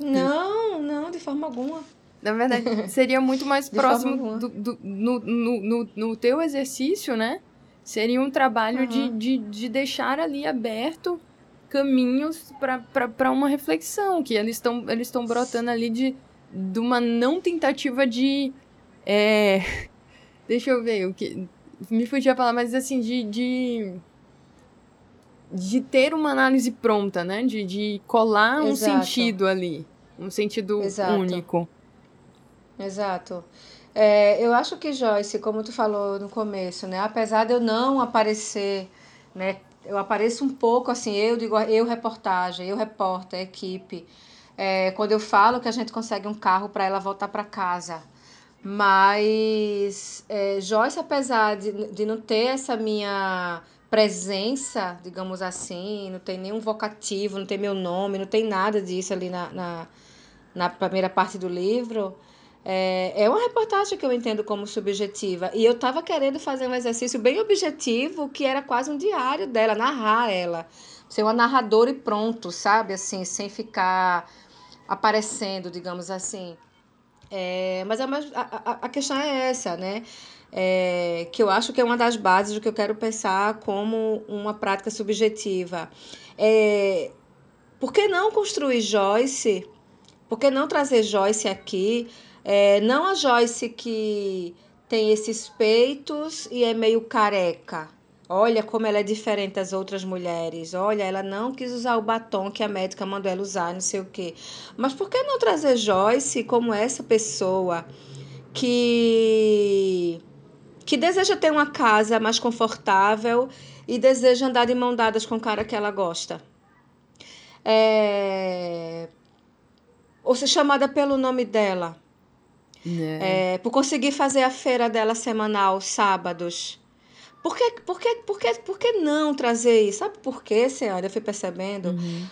Não, não, de forma alguma. Na verdade, seria muito mais próximo do, do, no, no, no, no teu exercício, né? Seria um trabalho uhum. de, de, de deixar ali aberto caminhos para uma reflexão, que eles estão eles brotando ali de, de uma não tentativa de. É, Deixa eu ver o que. Me fugia a palavra, mas assim, de, de. De ter uma análise pronta, né? De, de colar um Exato. sentido ali. Um sentido Exato. único. Exato. É, eu acho que, Joyce, como tu falou no começo, né? Apesar de eu não aparecer, né? Eu apareço um pouco assim, eu digo, eu reportagem, eu repórter, equipe. É, quando eu falo que a gente consegue um carro para ela voltar para casa mas é, Joyce, apesar de, de não ter essa minha presença, digamos assim, não tem nenhum vocativo, não tem meu nome, não tem nada disso ali na, na, na primeira parte do livro, é, é uma reportagem que eu entendo como subjetiva. E eu estava querendo fazer um exercício bem objetivo, que era quase um diário dela, narrar ela. Ser uma narradora e pronto, sabe? Assim, sem ficar aparecendo, digamos assim. É, mas a, a, a questão é essa, né? É, que eu acho que é uma das bases do que eu quero pensar como uma prática subjetiva. É, por que não construir Joyce? Por que não trazer Joyce aqui? É, não a Joyce que tem esses peitos e é meio careca, Olha como ela é diferente das outras mulheres. Olha, ela não quis usar o batom que a médica mandou ela usar, não sei o quê. Mas por que não trazer Joyce como essa pessoa que que deseja ter uma casa mais confortável e deseja andar de mão dadas com o cara que ela gosta? É... Ou ser chamada pelo nome dela. É. É, por conseguir fazer a feira dela semanal, sábados por que, por que, por que, por que não trazer isso? Sabe por quê, senhora? Eu fui percebendo. Uhum.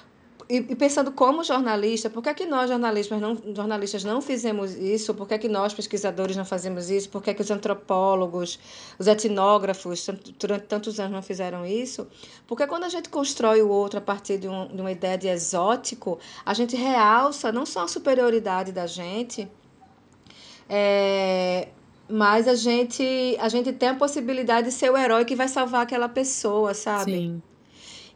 E, e, pensando como jornalista, por que, que nós jornalistas não, jornalistas não fizemos isso? Por que, que nós pesquisadores não fazemos isso? Por que, que os antropólogos, os etnógrafos, durante tantos anos não fizeram isso? Porque quando a gente constrói o outro a partir de, um, de uma ideia de exótico, a gente realça não só a superioridade da gente, é, mas a gente, a gente tem a possibilidade de ser o herói que vai salvar aquela pessoa, sabe? Sim.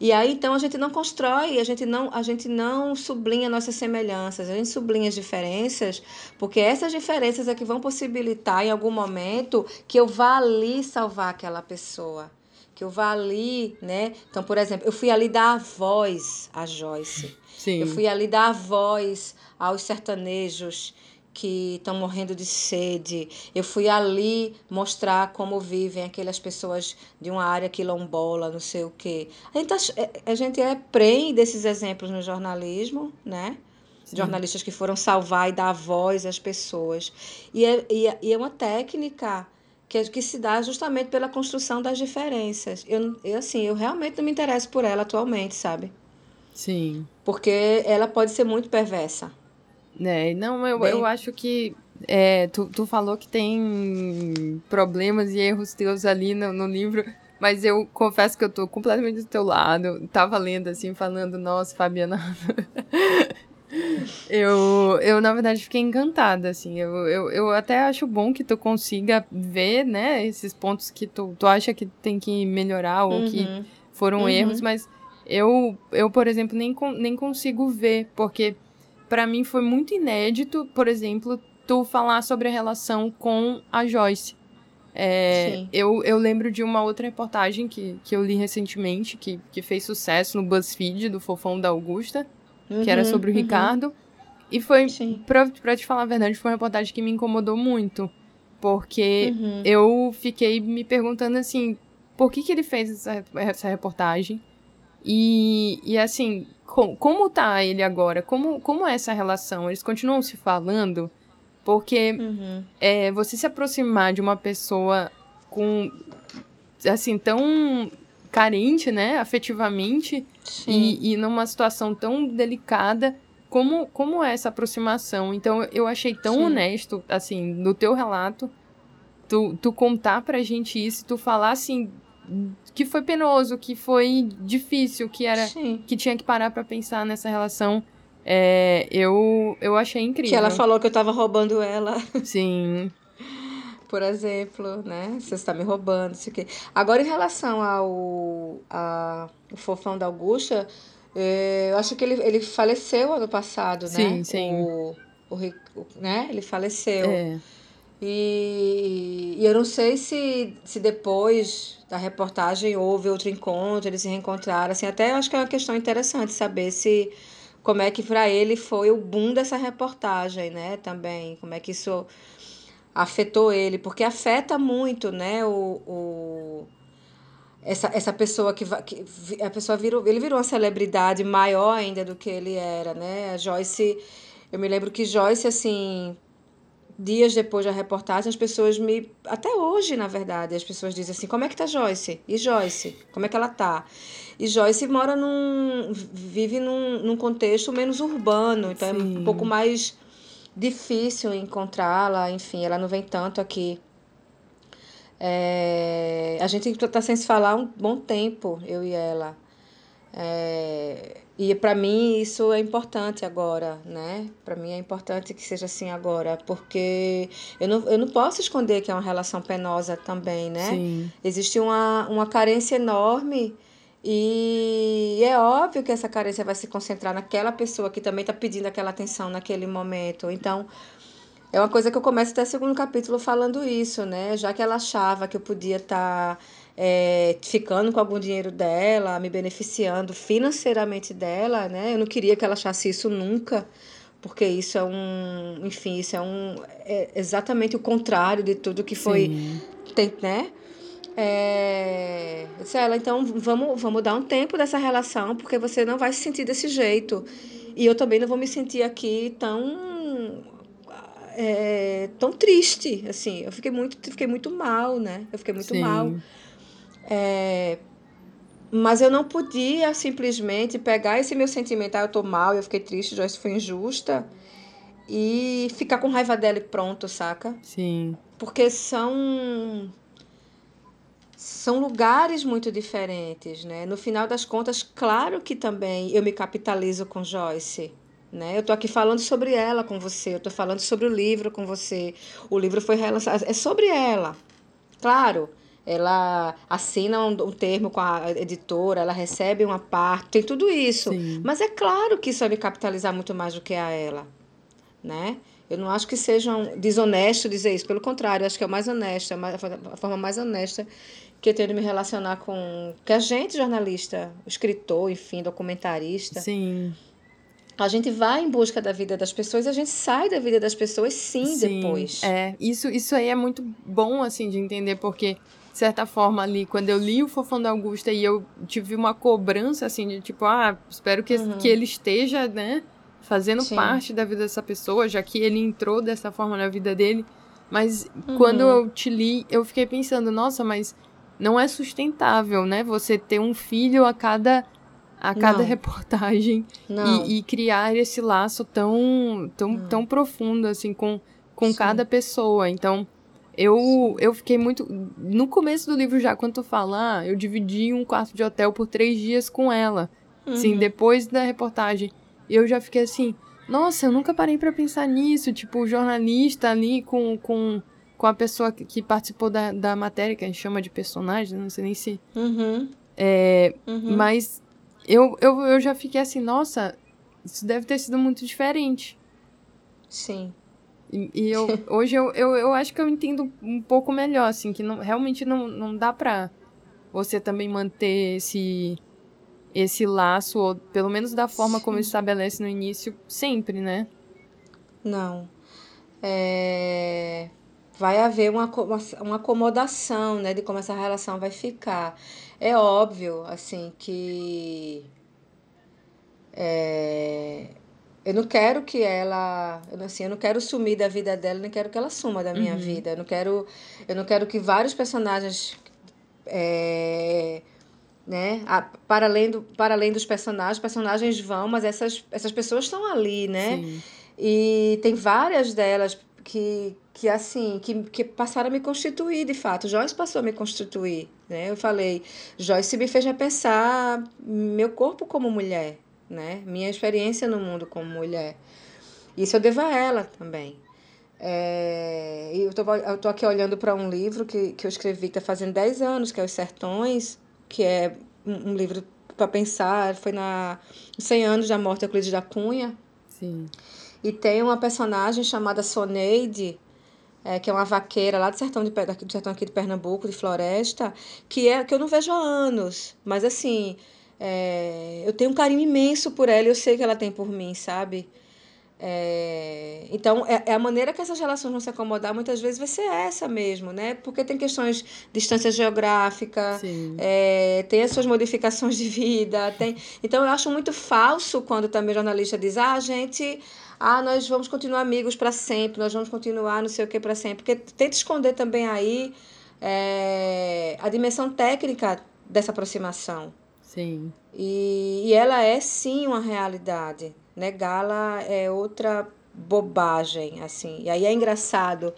E aí então a gente não constrói, a gente não, a gente não sublinha nossas semelhanças, a gente sublinha as diferenças, porque essas diferenças é que vão possibilitar em algum momento que eu vá ali salvar aquela pessoa, que eu vá ali, né? Então, por exemplo, eu fui ali dar voz a Joyce. Sim. Eu fui ali dar voz aos sertanejos que estão morrendo de sede. Eu fui ali mostrar como vivem aquelas pessoas de uma área quilombola, não sei o quê. A gente, é, a gente é prem desses exemplos no jornalismo, né? Sim. Jornalistas que foram salvar e dar voz às pessoas. E é, e é, e é uma técnica que, que se dá justamente pela construção das diferenças. Eu, eu, assim, eu realmente não me interesso por ela atualmente, sabe? Sim. Porque ela pode ser muito perversa. É, não, eu, Bem... eu acho que é, tu, tu falou que tem problemas e erros teus ali no, no livro, mas eu confesso que eu tô completamente do teu lado. Tava lendo assim, falando, nossa, Fabiana. eu, eu, na verdade, fiquei encantada, assim. Eu, eu, eu até acho bom que tu consiga ver, né, esses pontos que tu, tu acha que tem que melhorar ou uhum. que foram uhum. erros, mas eu, eu, por exemplo, nem, nem consigo ver, porque para mim foi muito inédito, por exemplo, tu falar sobre a relação com a Joyce. É, eu, eu lembro de uma outra reportagem que, que eu li recentemente, que, que fez sucesso no BuzzFeed, do Fofão da Augusta, uhum, que era uhum, sobre o uhum. Ricardo. E foi, pra, pra te falar a verdade, foi uma reportagem que me incomodou muito. Porque uhum. eu fiquei me perguntando assim, por que, que ele fez essa, essa reportagem? E, e assim, com, como tá ele agora? Como, como é essa relação? Eles continuam se falando? Porque uhum. é, você se aproximar de uma pessoa com, assim, tão carente, né, afetivamente, e, e numa situação tão delicada, como, como é essa aproximação? Então, eu achei tão Sim. honesto, assim, no teu relato, tu, tu contar pra gente isso, tu falar, assim, que foi penoso, que foi difícil, que era Sim. que tinha que parar para pensar nessa relação. É, eu eu achei incrível. Que ela falou que eu tava roubando ela. Sim. Por exemplo, né? Você está me roubando, isso aqui. Agora, em relação ao a, o fofão da Augusta, é, eu acho que ele, ele faleceu ano passado, sim, né? Sim, o, o, né? Ele faleceu. É. E, e eu não sei se, se depois da reportagem houve outro encontro, eles se reencontraram. Assim, até eu acho que é uma questão interessante saber se como é que para ele foi o boom dessa reportagem, né? Também, como é que isso afetou ele, porque afeta muito, né? O, o essa, essa pessoa que, que a pessoa virou, ele virou uma celebridade maior ainda do que ele era, né? A Joyce, eu me lembro que Joyce assim dias depois da reportagem, as pessoas me. Até hoje, na verdade, as pessoas dizem assim: como é que tá Joyce? E Joyce? Como é que ela tá? E Joyce mora num. vive num, num contexto menos urbano, então Sim. é um pouco mais difícil encontrá-la, enfim, ela não vem tanto aqui. É, a gente está sem se falar um bom tempo, eu e ela. É, e para mim isso é importante agora, né? Para mim é importante que seja assim agora, porque eu não, eu não posso esconder que é uma relação penosa também, né? Sim. Existe uma, uma carência enorme e é óbvio que essa carência vai se concentrar naquela pessoa que também está pedindo aquela atenção naquele momento. Então, é uma coisa que eu começo até o segundo capítulo falando isso, né? Já que ela achava que eu podia estar. Tá é, ficando com algum dinheiro dela, me beneficiando financeiramente dela, né? Eu não queria que ela achasse isso nunca, porque isso é um, enfim, isso é um é exatamente o contrário de tudo que foi, tem, né? É, disse ela, então vamos, vamos dar um tempo dessa relação, porque você não vai se sentir desse jeito. E eu também não vou me sentir aqui tão é, tão triste, assim. Eu fiquei muito, fiquei muito mal, né? Eu fiquei muito Sim. mal. É, mas eu não podia simplesmente pegar esse meu sentimento, ah, eu tô mal, eu fiquei triste, Joyce foi injusta, e ficar com raiva dela e pronto, saca? Sim. Porque são são lugares muito diferentes, né? No final das contas, claro que também eu me capitalizo com Joyce, né? Eu tô aqui falando sobre ela com você, eu tô falando sobre o livro com você. O livro foi relacionado é sobre ela. Claro, ela assina um, um, termo com a editora, ela recebe uma parte, tem tudo isso. Sim. Mas é claro que isso vai me capitalizar muito mais do que a ela, né? Eu não acho que seja um desonesto dizer isso, pelo contrário, acho que é o mais honesto, é a forma mais honesta que eu tenho de me relacionar com que a gente, jornalista, escritor, enfim, documentarista, Sim. A gente vai em busca da vida das pessoas a gente sai da vida das pessoas sim, sim depois. É, isso, isso aí é muito bom, assim, de entender, porque de certa forma ali, quando eu li o Fofão da Augusta e eu tive uma cobrança assim de tipo, ah, espero que, uhum. que ele esteja, né, fazendo Sim. parte da vida dessa pessoa, já que ele entrou dessa forma na vida dele. Mas uhum. quando eu te li, eu fiquei pensando, nossa, mas não é sustentável, né? Você ter um filho a cada a cada não. reportagem e, e, criar esse laço tão tão, tão profundo assim com com cada pessoa. Então, eu, eu fiquei muito. No começo do livro, já, quando tu fala, ah, eu dividi um quarto de hotel por três dias com ela. Uhum. Sim, depois da reportagem. Eu já fiquei assim, nossa, eu nunca parei para pensar nisso. Tipo, o jornalista ali com, com, com a pessoa que, que participou da, da matéria, que a gente chama de personagem, não sei nem se. Uhum. É, uhum. Mas eu, eu, eu já fiquei assim, nossa, isso deve ter sido muito diferente. Sim. E, e eu, hoje eu, eu, eu acho que eu entendo um pouco melhor, assim, que não, realmente não, não dá pra você também manter esse, esse laço, ou pelo menos da forma Sim. como estabelece no início, sempre, né? Não. É... Vai haver uma, uma acomodação, né, de como essa relação vai ficar. É óbvio, assim, que é, eu não quero que ela, eu, assim, eu não quero sumir da vida dela, nem quero que ela suma da minha uhum. vida. Eu não quero, eu não quero que vários personagens é, né, a, para além do, para além dos personagens, personagens vão, mas essas essas pessoas estão ali, né? Sim. E tem várias delas que, que assim, que, que passaram a me constituir de fato. Joyce passou a me constituir, né? Eu falei, Joyce me fez repensar meu corpo como mulher, né? Minha experiência no mundo como mulher. Isso eu devo a ela também. É, eu tô, eu tô aqui olhando para um livro que, que eu escrevi que está fazendo 10 anos, que é Os Sertões, que é um, um livro para pensar, foi na 100 anos da morte de Euclides da Cunha. Sim. E tem uma personagem chamada Soneide, é, que é uma vaqueira lá do sertão, de, do sertão aqui de Pernambuco, de Floresta, que é que eu não vejo há anos. Mas assim, é, eu tenho um carinho imenso por ela e eu sei que ela tem por mim, sabe? É, então, é, é, a maneira que essas relações vão se acomodar, muitas vezes vai ser essa mesmo, né? Porque tem questões de distância geográfica, é, tem as suas modificações de vida, tem... Então, eu acho muito falso quando também o jornalista diz, ah, a gente... Ah, nós vamos continuar amigos para sempre, nós vamos continuar não sei o que para sempre. Porque tenta esconder também aí é, a dimensão técnica dessa aproximação. Sim. E, e ela é sim uma realidade. Negá-la é outra bobagem, assim. E aí é engraçado,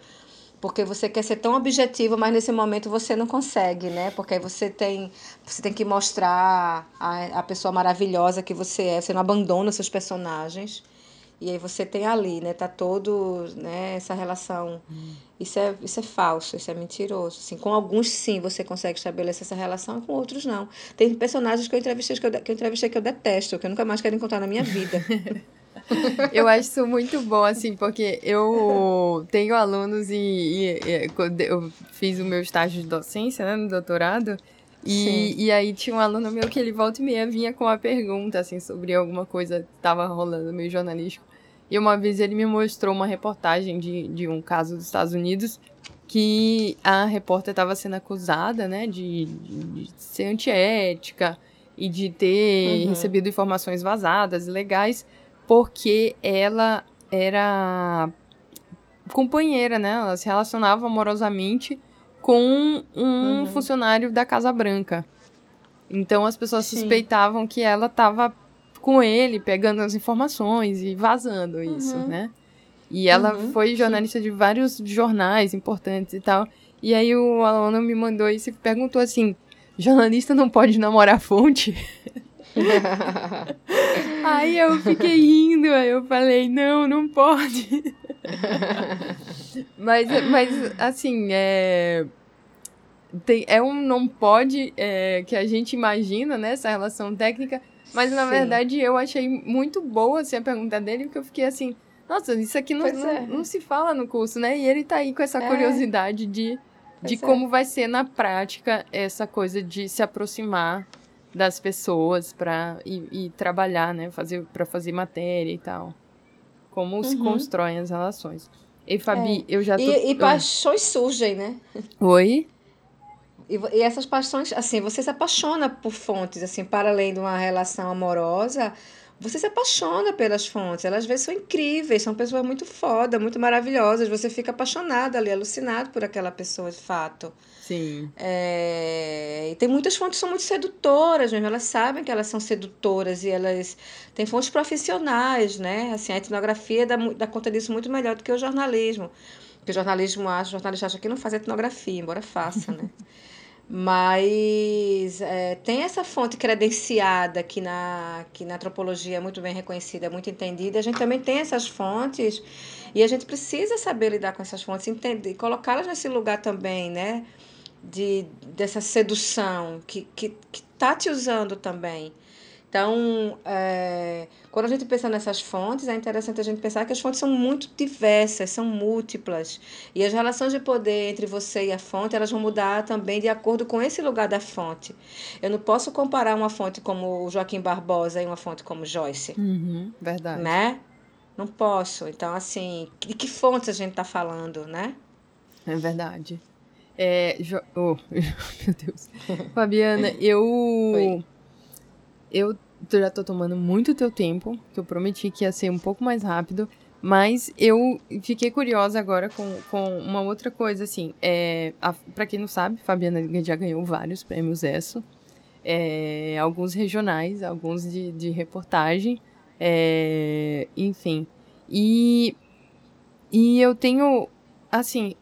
porque você quer ser tão objetivo, mas nesse momento você não consegue, né? Porque aí você tem, você tem que mostrar a, a pessoa maravilhosa que você é, você não abandona seus personagens. E aí você tem ali, né? Tá todo, né? Essa relação. Hum. Isso é, isso é falso, isso é mentiroso. Assim, com alguns sim você consegue estabelecer essa relação, com outros não. Tem personagens que eu entrevistei que eu, que eu entrevistei que eu detesto, que eu nunca mais quero encontrar na minha vida. eu acho isso muito bom, assim, porque eu tenho alunos e, e, e eu fiz o meu estágio de docência, né, no doutorado, e, e aí tinha um aluno meu que ele volta e meia vinha com uma pergunta, assim, sobre alguma coisa que estava rolando meio jornalístico. E uma vez ele me mostrou uma reportagem de, de um caso dos Estados Unidos que a repórter estava sendo acusada, né, de, de, de ser antiética e de ter uhum. recebido informações vazadas, ilegais, porque ela era companheira, né? Ela se relacionava amorosamente com um uhum. funcionário da Casa Branca. Então as pessoas Sim. suspeitavam que ela estava com ele, pegando as informações e vazando uhum. isso, né? E ela uhum, foi jornalista sim. de vários jornais importantes e tal. E aí o aluno me mandou isso e perguntou assim: jornalista não pode namorar fonte? aí eu fiquei rindo, aí eu falei, não, não pode. mas, mas, assim, é. Tem, é um não pode é, que a gente imagina, né? Essa relação técnica mas na Sim. verdade eu achei muito boa assim, a pergunta dele, porque eu fiquei assim, nossa, isso aqui não, não, é. não, se fala no curso, né? E ele tá aí com essa é. curiosidade de, de é. como vai ser na prática essa coisa de se aproximar das pessoas para e, e, trabalhar, né? Fazer, para fazer matéria e tal. Como uhum. se constroem as relações. E Fabi, é. eu já tô... E, e paixões surgem, né? Oi? E, e essas paixões, assim, você se apaixona por fontes, assim, para além de uma relação amorosa, você se apaixona pelas fontes. Elas às vezes são incríveis, são pessoas muito foda, muito maravilhosas. Você fica apaixonada ali, alucinado por aquela pessoa de fato. Sim. É... E tem muitas fontes que são muito sedutoras mesmo. Elas sabem que elas são sedutoras e elas têm fontes profissionais, né? Assim, a etnografia dá, dá conta disso muito melhor do que o jornalismo. Porque o jornalismo acha, o jornalista acha que não faz etnografia, embora faça, né? Mas é, tem essa fonte credenciada que na, que na antropologia é muito bem reconhecida, é muito entendida. A gente também tem essas fontes e a gente precisa saber lidar com essas fontes, entender, colocá-las nesse lugar também, né? de, dessa sedução que, que, que tá te usando também. Então, é, quando a gente pensa nessas fontes, é interessante a gente pensar que as fontes são muito diversas, são múltiplas. E as relações de poder entre você e a fonte, elas vão mudar também de acordo com esse lugar da fonte. Eu não posso comparar uma fonte como Joaquim Barbosa e uma fonte como Joyce. Uhum, verdade. Né? Não posso. Então, assim, de que fontes a gente está falando, né? É verdade. É, jo... oh, meu Deus. Fabiana, eu. Oi eu já tô tomando muito teu tempo, que eu prometi que ia ser um pouco mais rápido, mas eu fiquei curiosa agora com, com uma outra coisa, assim, é, a, pra quem não sabe, Fabiana já ganhou vários prêmios ESSO, é, alguns regionais, alguns de, de reportagem, é, enfim, e, e eu tenho, assim,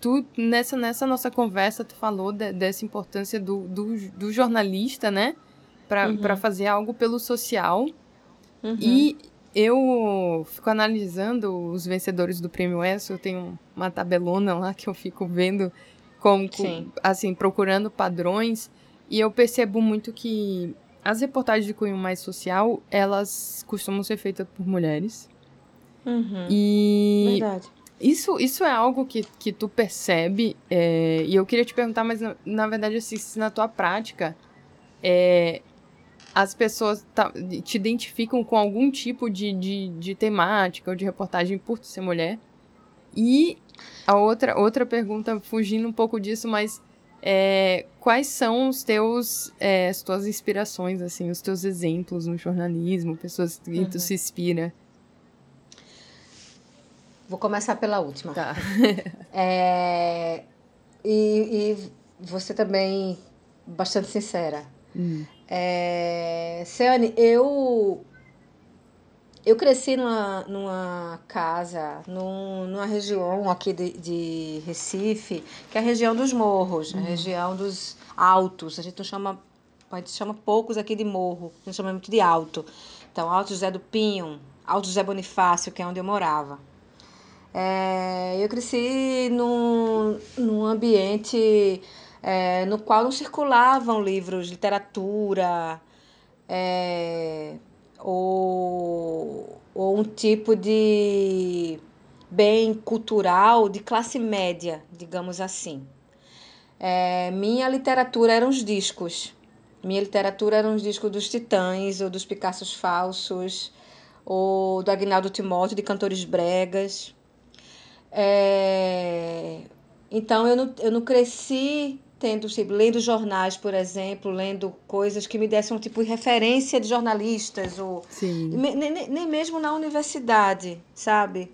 tu, nessa, nessa nossa conversa, tu falou de, dessa importância do, do, do jornalista, né, para uhum. fazer algo pelo social. Uhum. E eu fico analisando os vencedores do Prêmio ESSO, eu tenho uma tabelona lá que eu fico vendo como, assim, procurando padrões, e eu percebo muito que as reportagens de cunho mais social, elas costumam ser feitas por mulheres. Uhum. E Verdade. Isso, isso é algo que, que tu percebe, é, e eu queria te perguntar, mas na, na verdade, assim, se na tua prática, é, as pessoas te identificam com algum tipo de, de, de temática ou de reportagem por ser mulher. E a outra, outra pergunta, fugindo um pouco disso, mas é, quais são os teus, é, as tuas inspirações, assim, os teus exemplos no jornalismo, pessoas que uhum. tu se inspira? Vou começar pela última. Tá. é, e, e você também bastante sincera. Hum. É, Ciane, eu eu cresci numa, numa casa, num, numa região aqui de, de Recife, que é a região dos morros, uhum. a região dos altos. A gente não chama, a gente chama poucos aqui de morro, a gente chama muito de alto. Então, Alto José do Pinho, Alto José Bonifácio, que é onde eu morava. É, eu cresci num, num ambiente é, no qual não circulavam livros, literatura, é, ou, ou um tipo de bem cultural de classe média, digamos assim. É, minha literatura eram os discos. Minha literatura eram os discos dos Titãs, ou dos Picassos Falsos, ou do Agnaldo Timóteo, de cantores bregas. É, então eu não, eu não cresci tendo, tipo, lendo jornais, por exemplo, lendo coisas que me dessem um tipo de referência de jornalistas, ou nem, nem mesmo na universidade, sabe?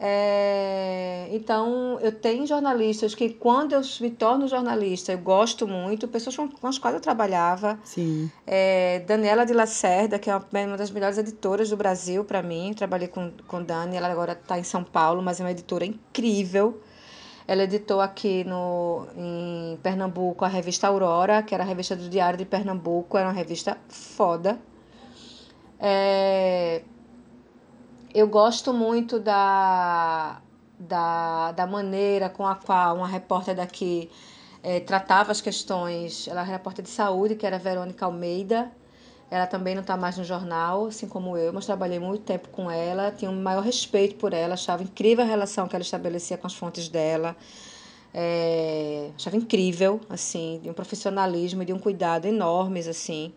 É, então, eu tenho jornalistas que, quando eu me torno jornalista, eu gosto muito, pessoas com as quais eu trabalhava. Sim. É, Daniela de Lacerda, que é uma das melhores editoras do Brasil para mim. Trabalhei com, com Dani, ela agora está em São Paulo, mas é uma editora incrível. Ela editou aqui no, em Pernambuco a revista Aurora, que era a revista do Diário de Pernambuco, era uma revista foda. É, eu gosto muito da, da, da maneira com a qual uma repórter daqui é, tratava as questões. Ela era repórter de saúde, que era Verônica Almeida. Ela também não está mais no jornal, assim como eu, mas trabalhei muito tempo com ela, tinha um maior respeito por ela, achava incrível a relação que ela estabelecia com as fontes dela. É, achava incrível, assim, de um profissionalismo e de um cuidado enormes, assim.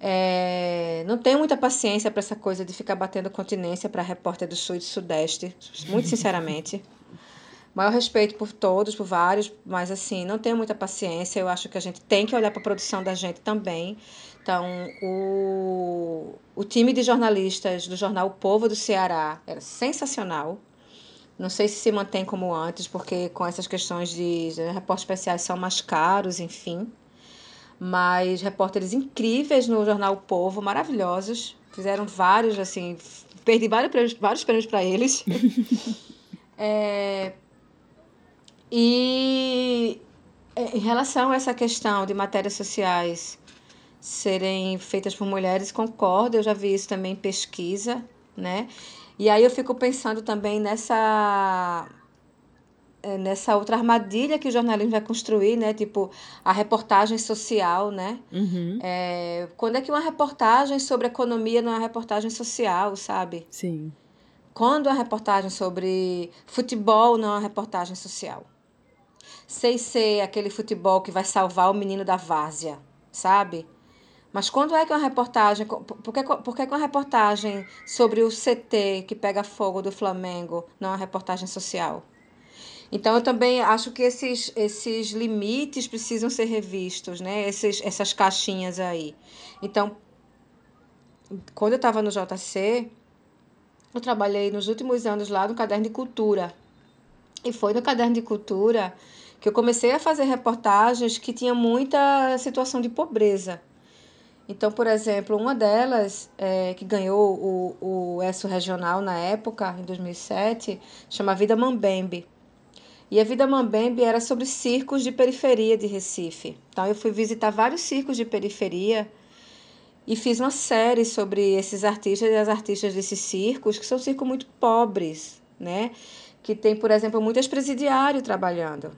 É, não tenho muita paciência para essa coisa de ficar batendo continência para repórter do Sul e do Sudeste, muito sinceramente. Maior respeito por todos, por vários, mas assim, não tenho muita paciência. Eu acho que a gente tem que olhar para a produção da gente também. Então, o, o time de jornalistas do jornal O Povo do Ceará era sensacional. Não sei se se mantém como antes, porque com essas questões de, de repórteres especiais são mais caros, enfim. Mas repórteres incríveis no jornal O Povo, maravilhosos. Fizeram vários, assim, perdi vários prêmios, vários prêmios para eles. é, e é, em relação a essa questão de matérias sociais serem feitas por mulheres, concordo, eu já vi isso também em pesquisa, né? E aí eu fico pensando também nessa é, nessa outra armadilha que o jornalismo vai construir, né? Tipo, a reportagem social, né? Uhum. É, quando é que uma reportagem sobre economia não é uma reportagem social, sabe? Sim. Quando uma reportagem sobre futebol não é uma reportagem social. Sei ser aquele futebol que vai salvar o menino da várzea, sabe? Mas quando é que uma reportagem. Por que, por que uma reportagem sobre o CT que pega fogo do Flamengo não é uma reportagem social? Então, eu também acho que esses, esses limites precisam ser revistos, né? Esses, essas caixinhas aí. Então, quando eu estava no JC, eu trabalhei nos últimos anos lá no Caderno de Cultura. E foi no Caderno de Cultura que eu comecei a fazer reportagens que tinha muita situação de pobreza. Então, por exemplo, uma delas, é, que ganhou o, o ESSO regional na época, em 2007, chama Vida Mambembe. E a Vida Mambembe era sobre circos de periferia de Recife. Então, eu fui visitar vários circos de periferia e fiz uma série sobre esses artistas e as artistas desses circos, que são circos muito pobres, né? Que tem, por exemplo, muitas presidiários trabalhando.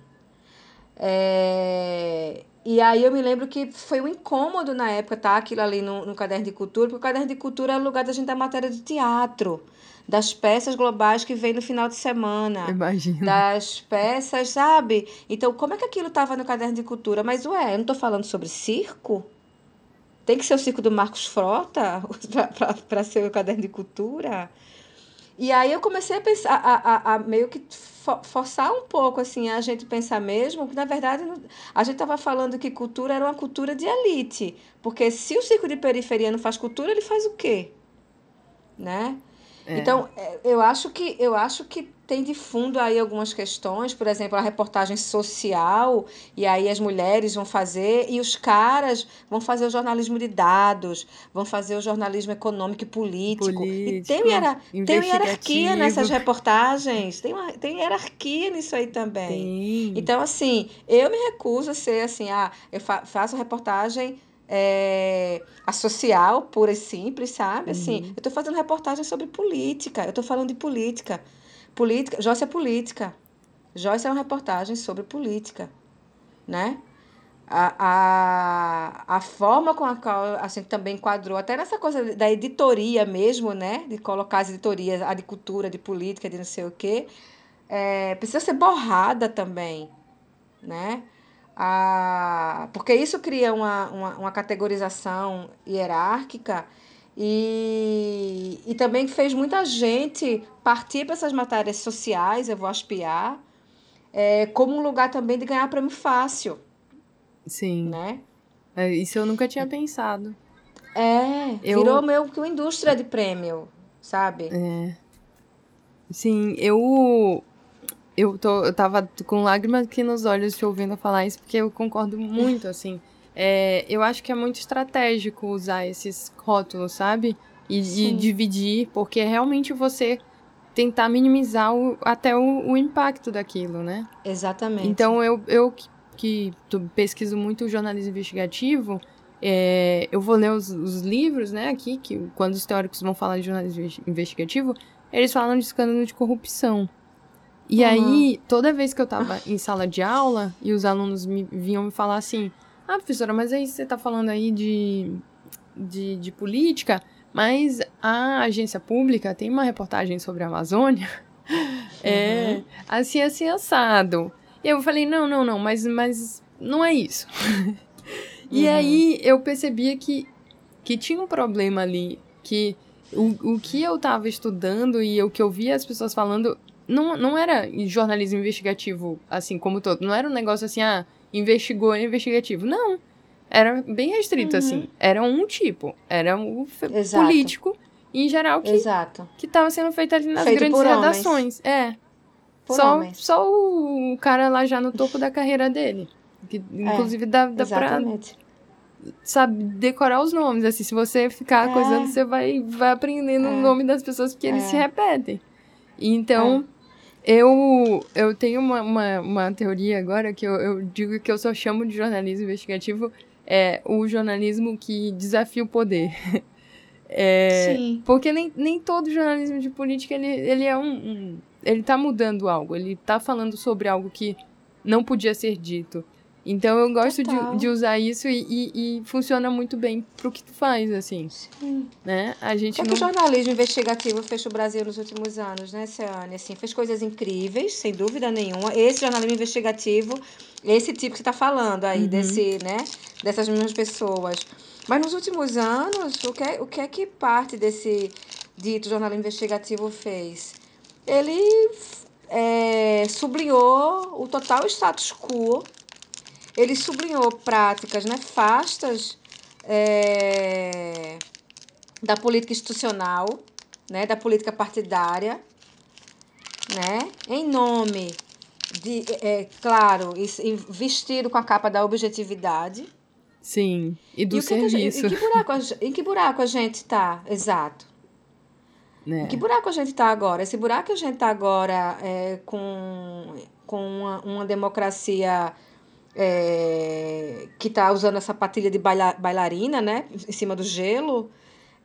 É... E aí eu me lembro que foi um incômodo na época, tá? Aquilo ali no, no caderno de cultura, porque o caderno de cultura é o lugar da gente dar matéria de teatro, das peças globais que vem no final de semana. Imagina. Das peças, sabe? Então, como é que aquilo estava no caderno de cultura? Mas, ué, eu não estou falando sobre circo? Tem que ser o circo do Marcos Frota para ser o caderno de cultura? E aí eu comecei a pensar, a, a, a meio que forçar um pouco assim a gente pensar mesmo que na verdade a gente estava falando que cultura era uma cultura de elite, porque se o circo de periferia não faz cultura, ele faz o quê? Né? É. Então, é, eu acho que eu acho que tem de fundo aí algumas questões, por exemplo, a reportagem social, e aí as mulheres vão fazer, e os caras vão fazer o jornalismo de dados, vão fazer o jornalismo econômico e político. político e tem, tem hierarquia nessas reportagens, tem, uma, tem hierarquia nisso aí também. Tem. Então, assim, eu me recuso a ser assim, ah, eu fa faço reportagem é, a social, pura e simples, sabe? Assim, uhum. eu estou fazendo reportagem sobre política, eu estou falando de política. Política, Joyce é política. Joyce é uma reportagem sobre política, né? A, a, a forma com a qual a gente também enquadrou, até nessa coisa da editoria mesmo, né? De colocar as editorias, a de cultura, de política, de não sei o quê, é, precisa ser borrada também, né? A, porque isso cria uma, uma, uma categorização hierárquica e, e também fez muita gente partir para essas matérias sociais, eu vou aspiar, é, como um lugar também de ganhar prêmio fácil. Sim. Né? É, isso eu nunca tinha pensado. É, eu... virou meio que uma indústria de prêmio, sabe? É. Sim, eu eu, tô, eu tava com lágrimas aqui nos olhos te ouvindo falar isso, porque eu concordo muito, assim. É, eu acho que é muito estratégico usar esses rótulos, sabe? E, e dividir, porque é realmente você tentar minimizar o, até o, o, impacto daquilo, né? Exatamente. Então, eu, eu que, que pesquiso muito jornalismo investigativo, é, eu vou ler os, os, livros, né, aqui, que quando os teóricos vão falar de jornalismo investigativo, eles falam de escândalo de corrupção. E uhum. aí, toda vez que eu tava em sala de aula e os alunos me vinham me falar assim: Ah, professora, mas aí você tá falando aí de, de, de política, mas a agência pública tem uma reportagem sobre a Amazônia. É, uhum. assim, assim, assado. E eu falei: Não, não, não, mas, mas não é isso. e uhum. aí eu percebia que, que tinha um problema ali, que o, o que eu tava estudando e o que eu via as pessoas falando não, não era jornalismo investigativo assim como todo. Não era um negócio assim, ah, investigou, é investigativo. Não. Era bem restrito, uhum. assim. Era um tipo. Era um Exato. político, em geral, que, Exato. que tava sendo feito ali nas feito grandes redações. É. só, só o cara lá já no topo da carreira dele. Que, é, inclusive, dá, dá exatamente. pra sabe, decorar os nomes. Assim, se você ficar é. coisando, você vai, vai aprendendo é. o nome das pessoas, porque eles se é. repetem. Então, é. Eu, eu tenho uma, uma, uma teoria agora que eu, eu digo que eu só chamo de jornalismo investigativo é o jornalismo que desafia o poder. É, Sim. Porque nem, nem todo jornalismo de política ele, ele é um, um, ele tá mudando algo, ele tá falando sobre algo que não podia ser dito. Então eu gosto de, de, usar isso e, e, e, funciona muito bem pro que tu faz, assim. Sim. Né? A gente é não... que o jornalismo investigativo fez o Brasil nos últimos anos, né, Ciane? Assim, fez coisas incríveis, sem dúvida nenhuma. Esse jornalismo investigativo, esse tipo que você está falando aí, uhum. desse, né, dessas mesmas pessoas. Mas nos últimos anos, o que, é, o que é que parte desse dito jornalismo investigativo fez? Ele é, sublinhou o total status quo ele sublinhou práticas nefastas é, da política institucional, né, da política partidária, né, em nome de, é, claro, e vestido com a capa da objetividade. Sim, e do e serviço. Que, em, que buraco a, em que buraco a gente está? Exato. É. Em que buraco a gente está agora? Esse buraco que a gente está agora é, com, com uma, uma democracia é, que está usando essa patilha de baila, bailarina, né, em cima do gelo,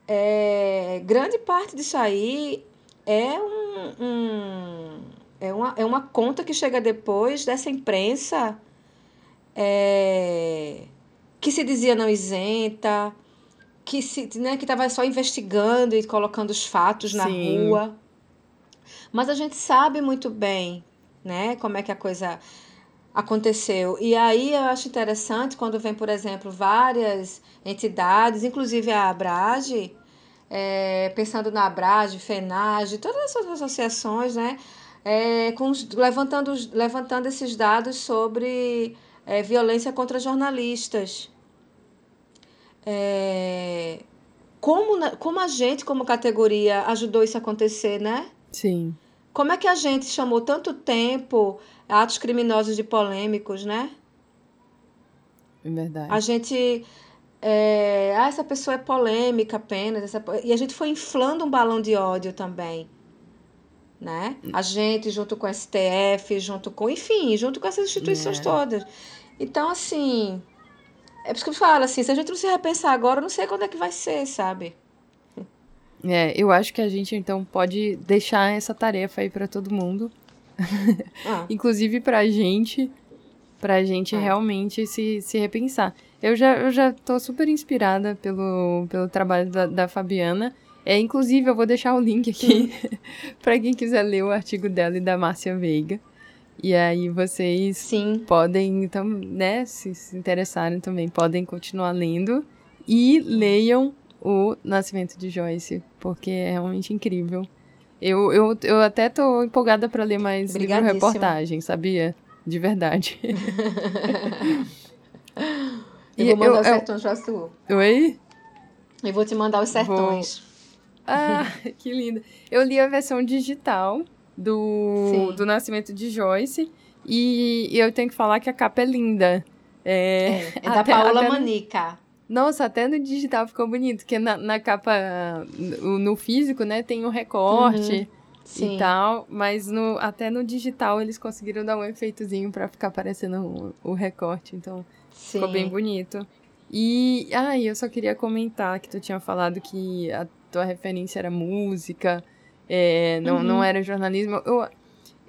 é, grande parte disso aí é um, um, é, uma, é uma conta que chega depois dessa imprensa é, que se dizia não isenta, que se né, que estava só investigando e colocando os fatos na Sim. rua. Mas a gente sabe muito bem, né, como é que a coisa aconteceu. E aí eu acho interessante quando vem, por exemplo, várias entidades, inclusive a Abrage, é, pensando na Abrage, FENAGE, todas essas associações, né, é, com, levantando, levantando esses dados sobre é, violência contra jornalistas. É, como, como a gente, como categoria, ajudou isso a acontecer, né? Sim. Como é que a gente chamou tanto tempo atos criminosos e polêmicos, né? É verdade. A gente. É, ah, essa pessoa é polêmica apenas. Essa, e a gente foi inflando um balão de ódio também. Né? A gente, junto com o STF, junto com. Enfim, junto com essas instituições é. todas. Então, assim. É por isso que eu falo assim: se a gente não se repensar agora, eu não sei quando é que vai ser, sabe? É, eu acho que a gente então pode deixar essa tarefa aí para todo mundo ah. Inclusive pra gente, pra gente ah. realmente se, se repensar. Eu já, eu já tô super inspirada pelo, pelo trabalho da, da Fabiana. É, inclusive, eu vou deixar o link aqui para quem quiser ler o artigo dela e da Márcia Veiga. E aí vocês Sim. podem, então, né, se, se interessarem também, podem continuar lendo e leiam o Nascimento de Joyce, porque é realmente incrível. Eu, eu, eu até tô empolgada para ler mais livro reportagem, sabia? De verdade. eu vou mandar eu, os sertões pra tu. Oi? Eu vou te mandar os sertões. Vou... Ah, que linda. Eu li a versão digital do, do Nascimento de Joyce e, e eu tenho que falar que a capa é linda. É, é, é da Paola Manica. Nossa, até no digital ficou bonito, porque na, na capa, no, físico, né, tem um recorte uhum. e tal, mas no, até no digital eles conseguiram dar um efeitozinho para ficar parecendo o, o recorte, então Sim. ficou bem bonito. E, ah, eu só queria comentar que tu tinha falado que a tua referência era música, é, não, uhum. não era jornalismo. Eu,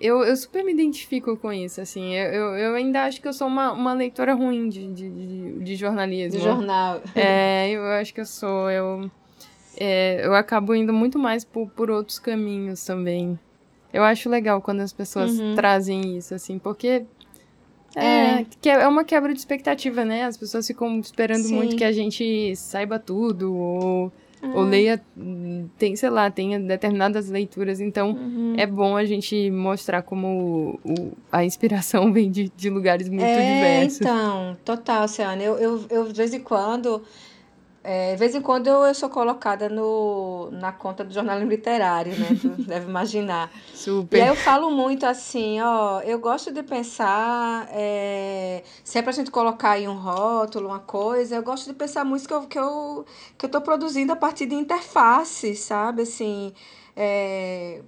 eu, eu super me identifico com isso, assim. Eu, eu, ainda acho que eu sou uma, uma leitora ruim de, de, de, de jornalismo. De jornal. É, eu acho que eu sou. Eu, é, eu acabo indo muito mais por, por outros caminhos também. Eu acho legal quando as pessoas uhum. trazem isso, assim, porque é, é. é uma quebra de expectativa, né? As pessoas ficam esperando Sim. muito que a gente saiba tudo, ou Uhum. Ou leia, tem, sei lá, tenha determinadas leituras. Então, uhum. é bom a gente mostrar como o, o, a inspiração vem de, de lugares muito é, diversos. Então, total, Ciane. Eu, eu, eu, de vez em quando, é, de vez em quando eu, eu sou colocada no, na conta do jornalismo literário, né? Tu deve imaginar. Super. E aí eu falo muito assim, ó, eu gosto de pensar, é, se é pra gente colocar aí um rótulo, uma coisa, eu gosto de pensar muito que eu, que eu, que eu tô produzindo a partir de interface, sabe? Assim, é,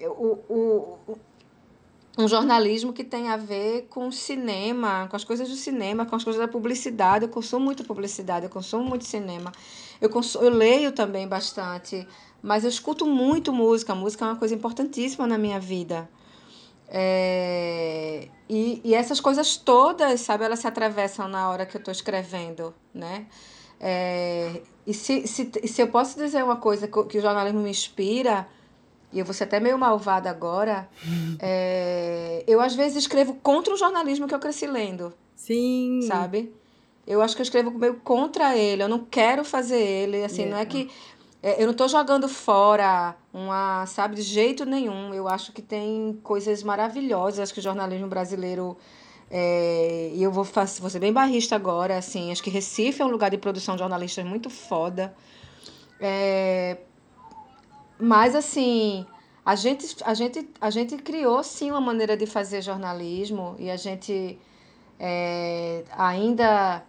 o, o, um jornalismo que tem a ver com cinema, com as coisas do cinema, com as coisas da publicidade. Eu consumo muito publicidade, eu consumo muito cinema. Eu, consumo, eu leio também bastante mas eu escuto muito música. música é uma coisa importantíssima na minha vida. É, e, e essas coisas todas, sabe, elas se atravessam na hora que eu estou escrevendo, né? É, e se, se, se eu posso dizer uma coisa que o jornalismo me inspira, e eu vou ser até meio malvada agora, é, eu às vezes escrevo contra o jornalismo que eu cresci lendo. Sim. Sabe? Eu acho que eu escrevo meio contra ele, eu não quero fazer ele, assim, yeah. não é que é, eu não estou jogando fora uma, sabe, de jeito nenhum. Eu acho que tem coisas maravilhosas que o jornalismo brasileiro é, e eu vou, fazer, vou ser bem barrista agora, assim, acho que Recife é um lugar de produção de jornalistas muito foda. É, mas, assim, a gente, a, gente, a gente criou, sim, uma maneira de fazer jornalismo e a gente é, ainda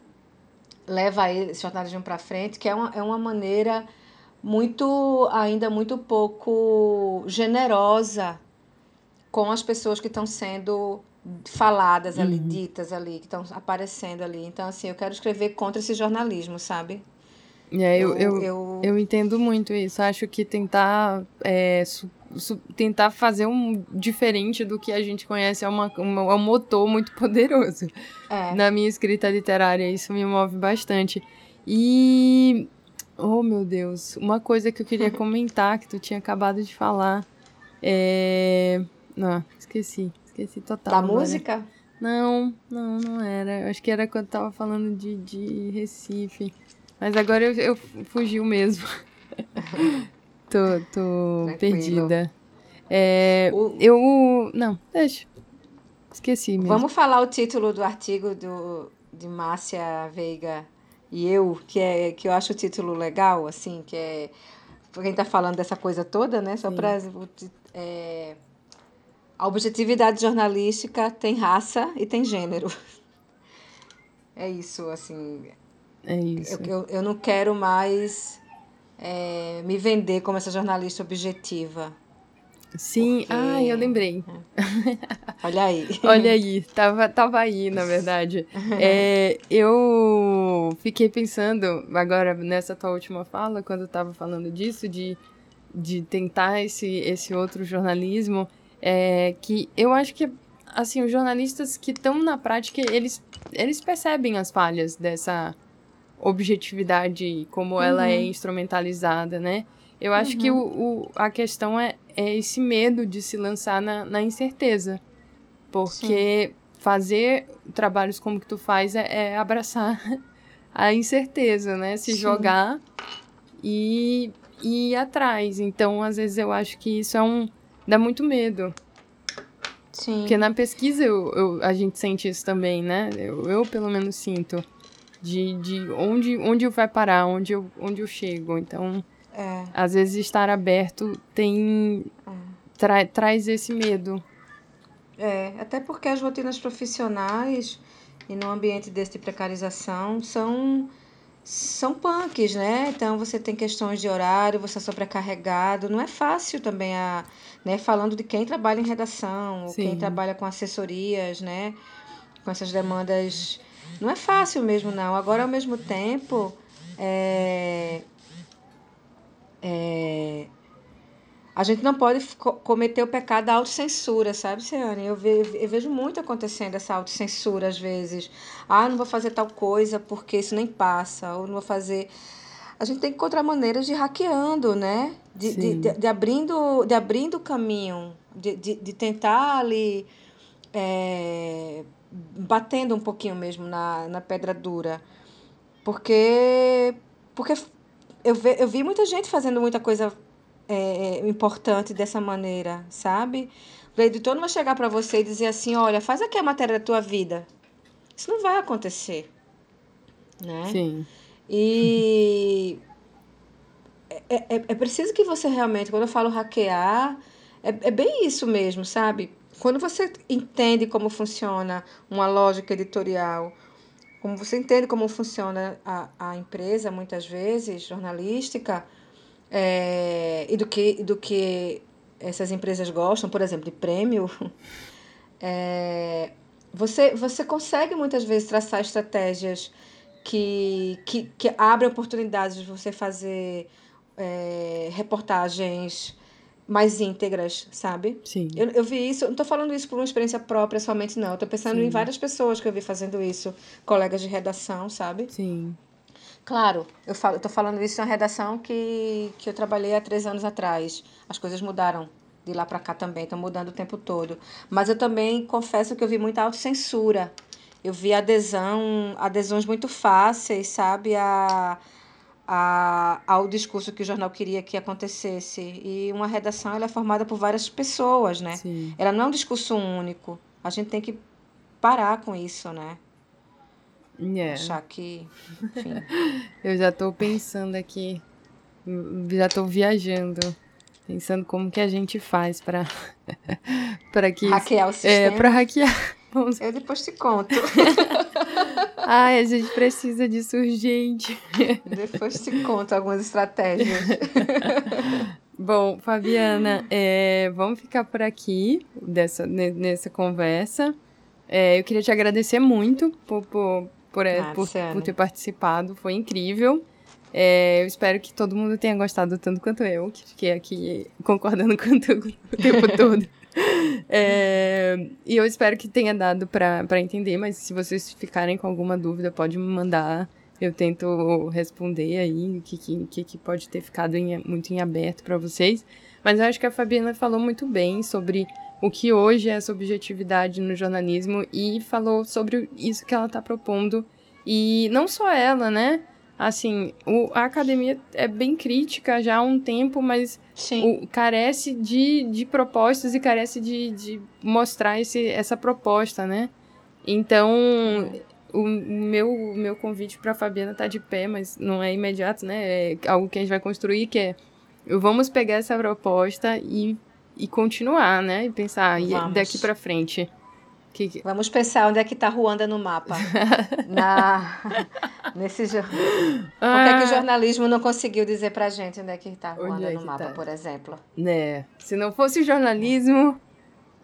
leva esse jornalismo para frente, que é uma, é uma maneira muito, ainda muito pouco generosa com as pessoas que estão sendo faladas ali, uhum. ditas ali, que estão aparecendo ali. Então, assim, eu quero escrever contra esse jornalismo, sabe? É, eu, eu, eu, eu, entendo muito isso. Acho que tentar, é, su, su, tentar fazer um diferente do que a gente conhece é, uma, uma, é um motor muito poderoso. É. Na minha escrita literária, isso me move bastante. E. Oh, meu Deus. Uma coisa que eu queria comentar, que tu tinha acabado de falar. É. Não, esqueci. Esqueci total. Da música? Não, não, não era. Acho que era quando tava falando de, de Recife. Mas agora eu, eu fugiu mesmo. tô tô perdida. É, o... Eu. Não, deixa. Esqueci mesmo. Vamos falar o título do artigo do, de Márcia Veiga e eu, que, é, que eu acho o título legal, assim, que é. Quem tá falando dessa coisa toda, né? Só para. É, a objetividade jornalística tem raça e tem gênero. É isso, assim. É isso. Eu, eu, não quero mais é, me vender como essa jornalista objetiva. Sim, porque... ah, eu lembrei. É. Olha aí. Olha aí, tava, tava aí, na verdade. É, eu fiquei pensando, agora nessa tua última fala, quando eu tava falando disso, de, de tentar esse, esse outro jornalismo, é, que eu acho que, assim, os jornalistas que estão na prática, eles, eles percebem as falhas dessa objetividade, como uhum. ela é uhum. instrumentalizada, né? Eu acho uhum. que o, o, a questão é, é esse medo de se lançar na, na incerteza. Porque Sim. fazer trabalhos como que tu faz é, é abraçar a incerteza, né? Se Sim. jogar e, e ir atrás. Então, às vezes, eu acho que isso é um, dá muito medo. Sim. Porque na pesquisa eu, eu, a gente sente isso também, né? Eu, eu pelo menos sinto. De, de onde, onde eu vai parar, onde eu, onde eu chego. Então, é. às vezes estar aberto tem. É. Tra, traz esse medo. É, até porque as rotinas profissionais e no ambiente desse de precarização são são punks, né? Então você tem questões de horário, você é sobrecarregado. Não é fácil também a, né? Falando de quem trabalha em redação, Sim. quem trabalha com assessorias, né? Com essas demandas. Não é fácil mesmo, não. Agora, ao mesmo tempo, é, é, a gente não pode cometer o pecado da autocensura, sabe, Ciane? Eu, ve eu vejo muito acontecendo essa autocensura às vezes. Ah, não vou fazer tal coisa porque isso nem passa, ou não vou fazer. A gente tem que encontrar maneiras de hackeando, né? De, de, de, de, abrindo de abrindo o caminho, de, de, de tentar ali é, batendo um pouquinho mesmo na, na pedra dura. Porque, porque eu, ve, eu vi muita gente fazendo muita coisa é, importante dessa maneira, sabe? O editor não vai chegar para você e dizer assim, olha, faz aqui a matéria da tua vida. Isso não vai acontecer, né? Sim. E é, é, é preciso que você realmente, quando eu falo hackear, é, é bem isso mesmo, sabe? Quando você entende como funciona uma lógica editorial, como você entende como funciona a, a empresa, muitas vezes, jornalística, é, e do que, do que essas empresas gostam, por exemplo, de prêmio, é, você, você consegue muitas vezes traçar estratégias que, que, que abrem oportunidades de você fazer é, reportagens mais íntegras, sabe? Sim. Eu, eu vi isso, não tô falando isso por uma experiência própria somente, não. Eu tô pensando Sim. em várias pessoas que eu vi fazendo isso, colegas de redação, sabe? Sim. Claro, eu falo, eu tô falando isso na redação que, que eu trabalhei há três anos atrás. As coisas mudaram de lá para cá também, estão mudando o tempo todo. Mas eu também confesso que eu vi muita autocensura. Eu vi adesão, adesões muito fáceis, sabe, a, a, ao discurso que o jornal queria que acontecesse. E uma redação ela é formada por várias pessoas, né? Sim. Ela não é um discurso único. A gente tem que parar com isso, né? É. Achar que, enfim. Eu já tô pensando aqui, já tô viajando, pensando como que a gente faz pra, pra que... Hackear o É, sistema. pra hackear. Vamos... Eu depois te conto. Ai, a gente precisa disso urgente. depois te conto algumas estratégias. Bom, Fabiana, é, vamos ficar por aqui dessa, ne- nessa conversa. É, eu queria te agradecer muito por, por, por, Ah, por, por ter participado, foi incrível. É, eu espero que todo mundo tenha gostado tanto quanto eu, que fiquei aqui concordando com o tempo todo. É, e eu espero que tenha dado para entender, mas se vocês ficarem com alguma dúvida, pode me mandar. Eu tento responder aí o que, que, que- pode ter ficado em- muito em aberto para vocês. Mas eu acho que a Fabiana falou muito bem sobre o que hoje é essa objetividade no jornalismo e falou sobre isso que ela está propondo. E não só ela, né? Assim, o- a academia é bem crítica já há um tempo, mas o- carece de, de propostas e carece de, de mostrar esse, essa proposta, né? Então, o meu, meu convite para Fabiana tá de pé, mas não é imediato, né? É algo que a gente vai construir, que é vamos pegar essa proposta e, e continuar, né? E pensar e daqui para frente. Que, que- Vamos pensar onde é que está Ruanda no mapa. Na... Nesse jo- Por que, que Ah, o jornalismo não conseguiu dizer pra gente onde é que está Ruanda é no que mapa, tá? por exemplo? né? Se não fosse o jornalismo,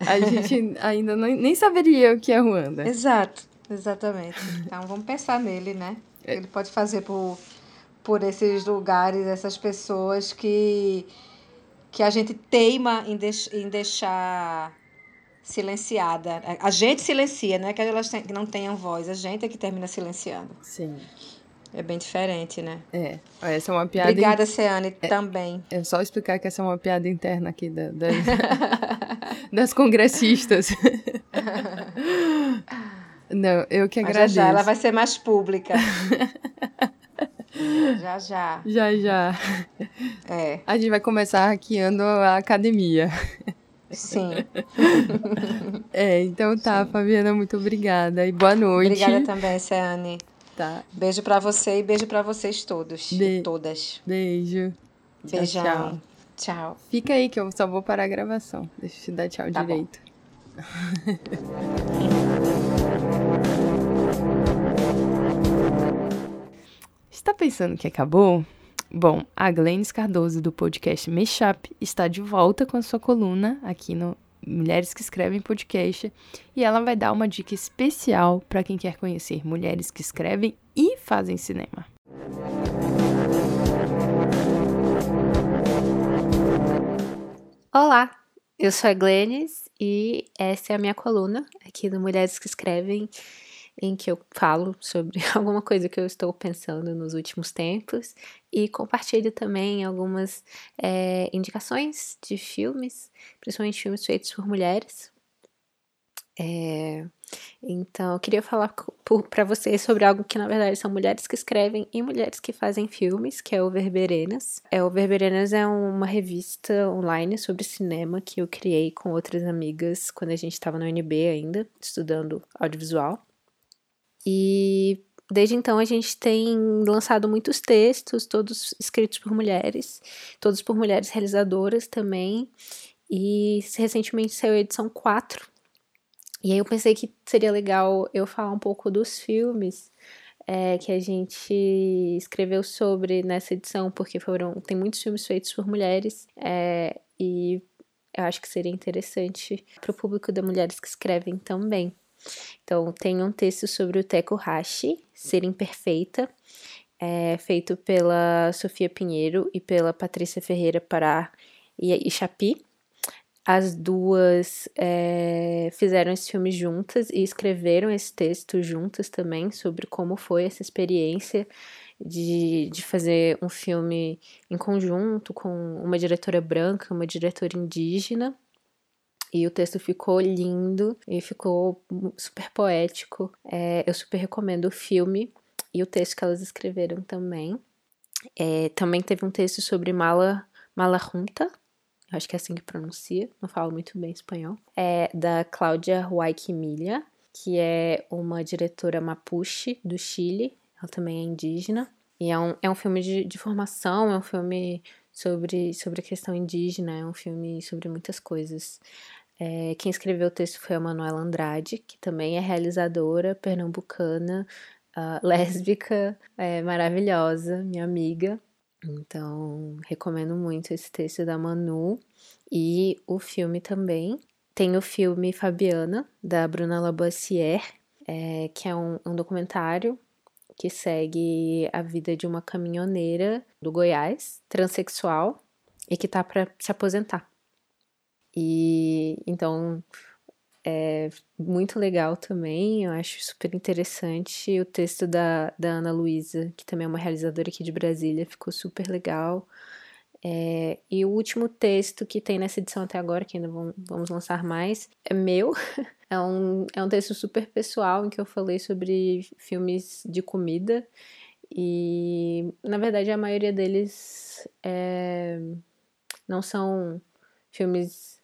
a gente ainda não, nem saberia o que é Ruanda. Exato, exatamente. Então vamos pensar nele, né? É. Ele pode fazer por, por esses lugares, essas pessoas que, que a gente teima em, deix, em deixar silenciada. A gente silencia, não é que elas que não tenham voz, a gente é que termina silenciando. Sim. É bem diferente, né? É. Essa é uma piada. Obrigada, Ceane, também. É só explicar que essa é uma piada interna aqui da, das, das congressistas. Não, eu que Mas já agradeço. já ela vai ser mais pública. já já. Já, já. É, A gente vai começar hackeando a academia. Sim. É, então tá, Fabiana, muito obrigada. E boa noite. Obrigada também, Ceane. Tá. Beijo pra você e beijo pra vocês todos Be- e todas. Beijo. Tchau, Beijão. tchau. Tchau. Fica aí que eu só vou parar a gravação. Deixa eu te dar tchau Tá direito. Está pensando que acabou? Bom, a Glennis Cardoso do podcast Mashup está de volta com a sua coluna aqui no Mulheres que Escrevem Podcast e ela vai dar uma dica especial para quem quer conhecer mulheres que escrevem e fazem cinema. Olá, eu sou a Glennis e essa é a minha coluna aqui no Mulheres que Escrevem, em que eu falo sobre alguma coisa que eu estou pensando nos últimos tempos e compartilho também algumas eh, indicações de filmes, principalmente filmes feitos por mulheres. É, então, eu queria falar para vocês sobre algo que, na verdade, são mulheres que escrevem e mulheres que fazem filmes, que é o Verberenas. É, o Verberenas é uma revista online sobre cinema que eu criei com outras amigas quando a gente estava no UNB ainda, estudando audiovisual. E desde então a gente tem lançado muitos textos, todos escritos por mulheres, todos por mulheres realizadoras também. E recentemente saiu a edição 4 e aí eu pensei que seria legal eu falar um pouco dos filmes é, que a gente escreveu sobre nessa edição, porque foram tem muitos filmes feitos por mulheres é, e eu acho que seria interessante para o público das mulheres que escrevem também. Então tem um texto sobre o Teco Hashi, Ser Imperfeita, é feito pela Sofia Pinheiro e pela Patrícia Ferreira Pará e Chapi. As duas é, fizeram esse filme juntas e escreveram esse texto juntas também sobre como foi essa experiência de, de fazer um filme em conjunto com uma diretora branca, uma diretora indígena. E o texto ficou lindo e ficou super poético. É, eu super recomendo o filme e o texto que elas escreveram também. É, também teve um texto sobre Mala, Mala Junta, acho que é assim que pronuncia, não falo muito bem espanhol, é da Cláudia Huayquimilha, que é uma diretora mapuche do Chile, ela também é indígena, e é um, é um filme de, de formação, é um filme sobre, sobre a questão indígena, é um filme sobre muitas coisas. É, quem escreveu o texto foi a Manuela Andrade, que também é realizadora pernambucana, uh, lésbica, é, maravilhosa, minha amiga. Então, recomendo muito esse texto da Manu e o filme também. Tem o filme Fabiana, da Bruna Labossière, é, que é um, um documentário que segue a vida de uma caminhoneira do Goiás, transexual, e que tá para se aposentar. E então é muito legal também, eu acho super interessante. O texto da, da Ana Luísa, que também é uma realizadora aqui de Brasília, ficou super legal. É, e o último texto que tem nessa edição até agora, que ainda vamos, vamos lançar mais, é meu. É um, é um texto super pessoal em que eu falei sobre filmes de comida. E, na verdade, a maioria deles é, não são filmes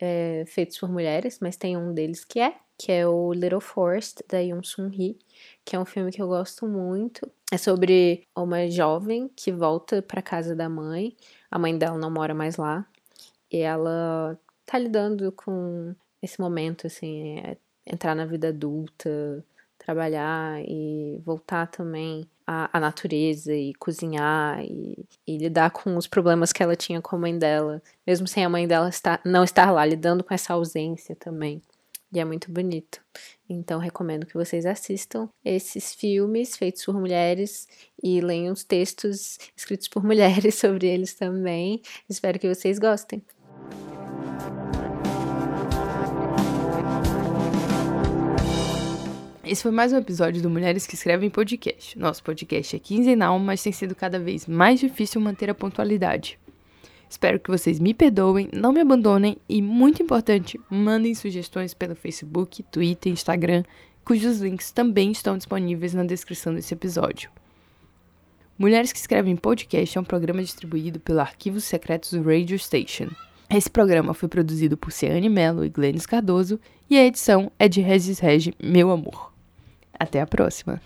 é, feitos por mulheres, mas tem um deles que é, que é o Little Forest, da Yoon Sun Hee, que é um filme que eu gosto muito. É sobre uma jovem que volta para casa da mãe. A mãe dela não mora mais lá. E ela tá lidando com esse momento, assim, é entrar na vida adulta, trabalhar e voltar também à, natureza e cozinhar e, e, lidar com os problemas que ela tinha com a mãe dela, mesmo sem a mãe dela estar, não estar lá, lidando com essa ausência também. E é muito bonito. Então, recomendo que vocês assistam esses filmes feitos por mulheres e leiam os textos escritos por mulheres sobre eles também. Espero que vocês gostem. Esse foi mais um episódio do Mulheres que Escrevem Podcast. Nosso podcast é quinzenal, mas tem sido cada vez mais difícil manter a pontualidade. Espero que vocês me perdoem, não me abandonem e, muito importante, mandem sugestões pelo Facebook, Twitter, Instagram, cujos links também estão disponíveis na descrição desse episódio. Mulheres que Escrevem Podcast é um programa distribuído pelo Arquivos Secretos Radio Station. Esse programa foi produzido por Ciane Mello e Glennis Cardoso e a edição é de Regis Regi, meu amor. Até a próxima!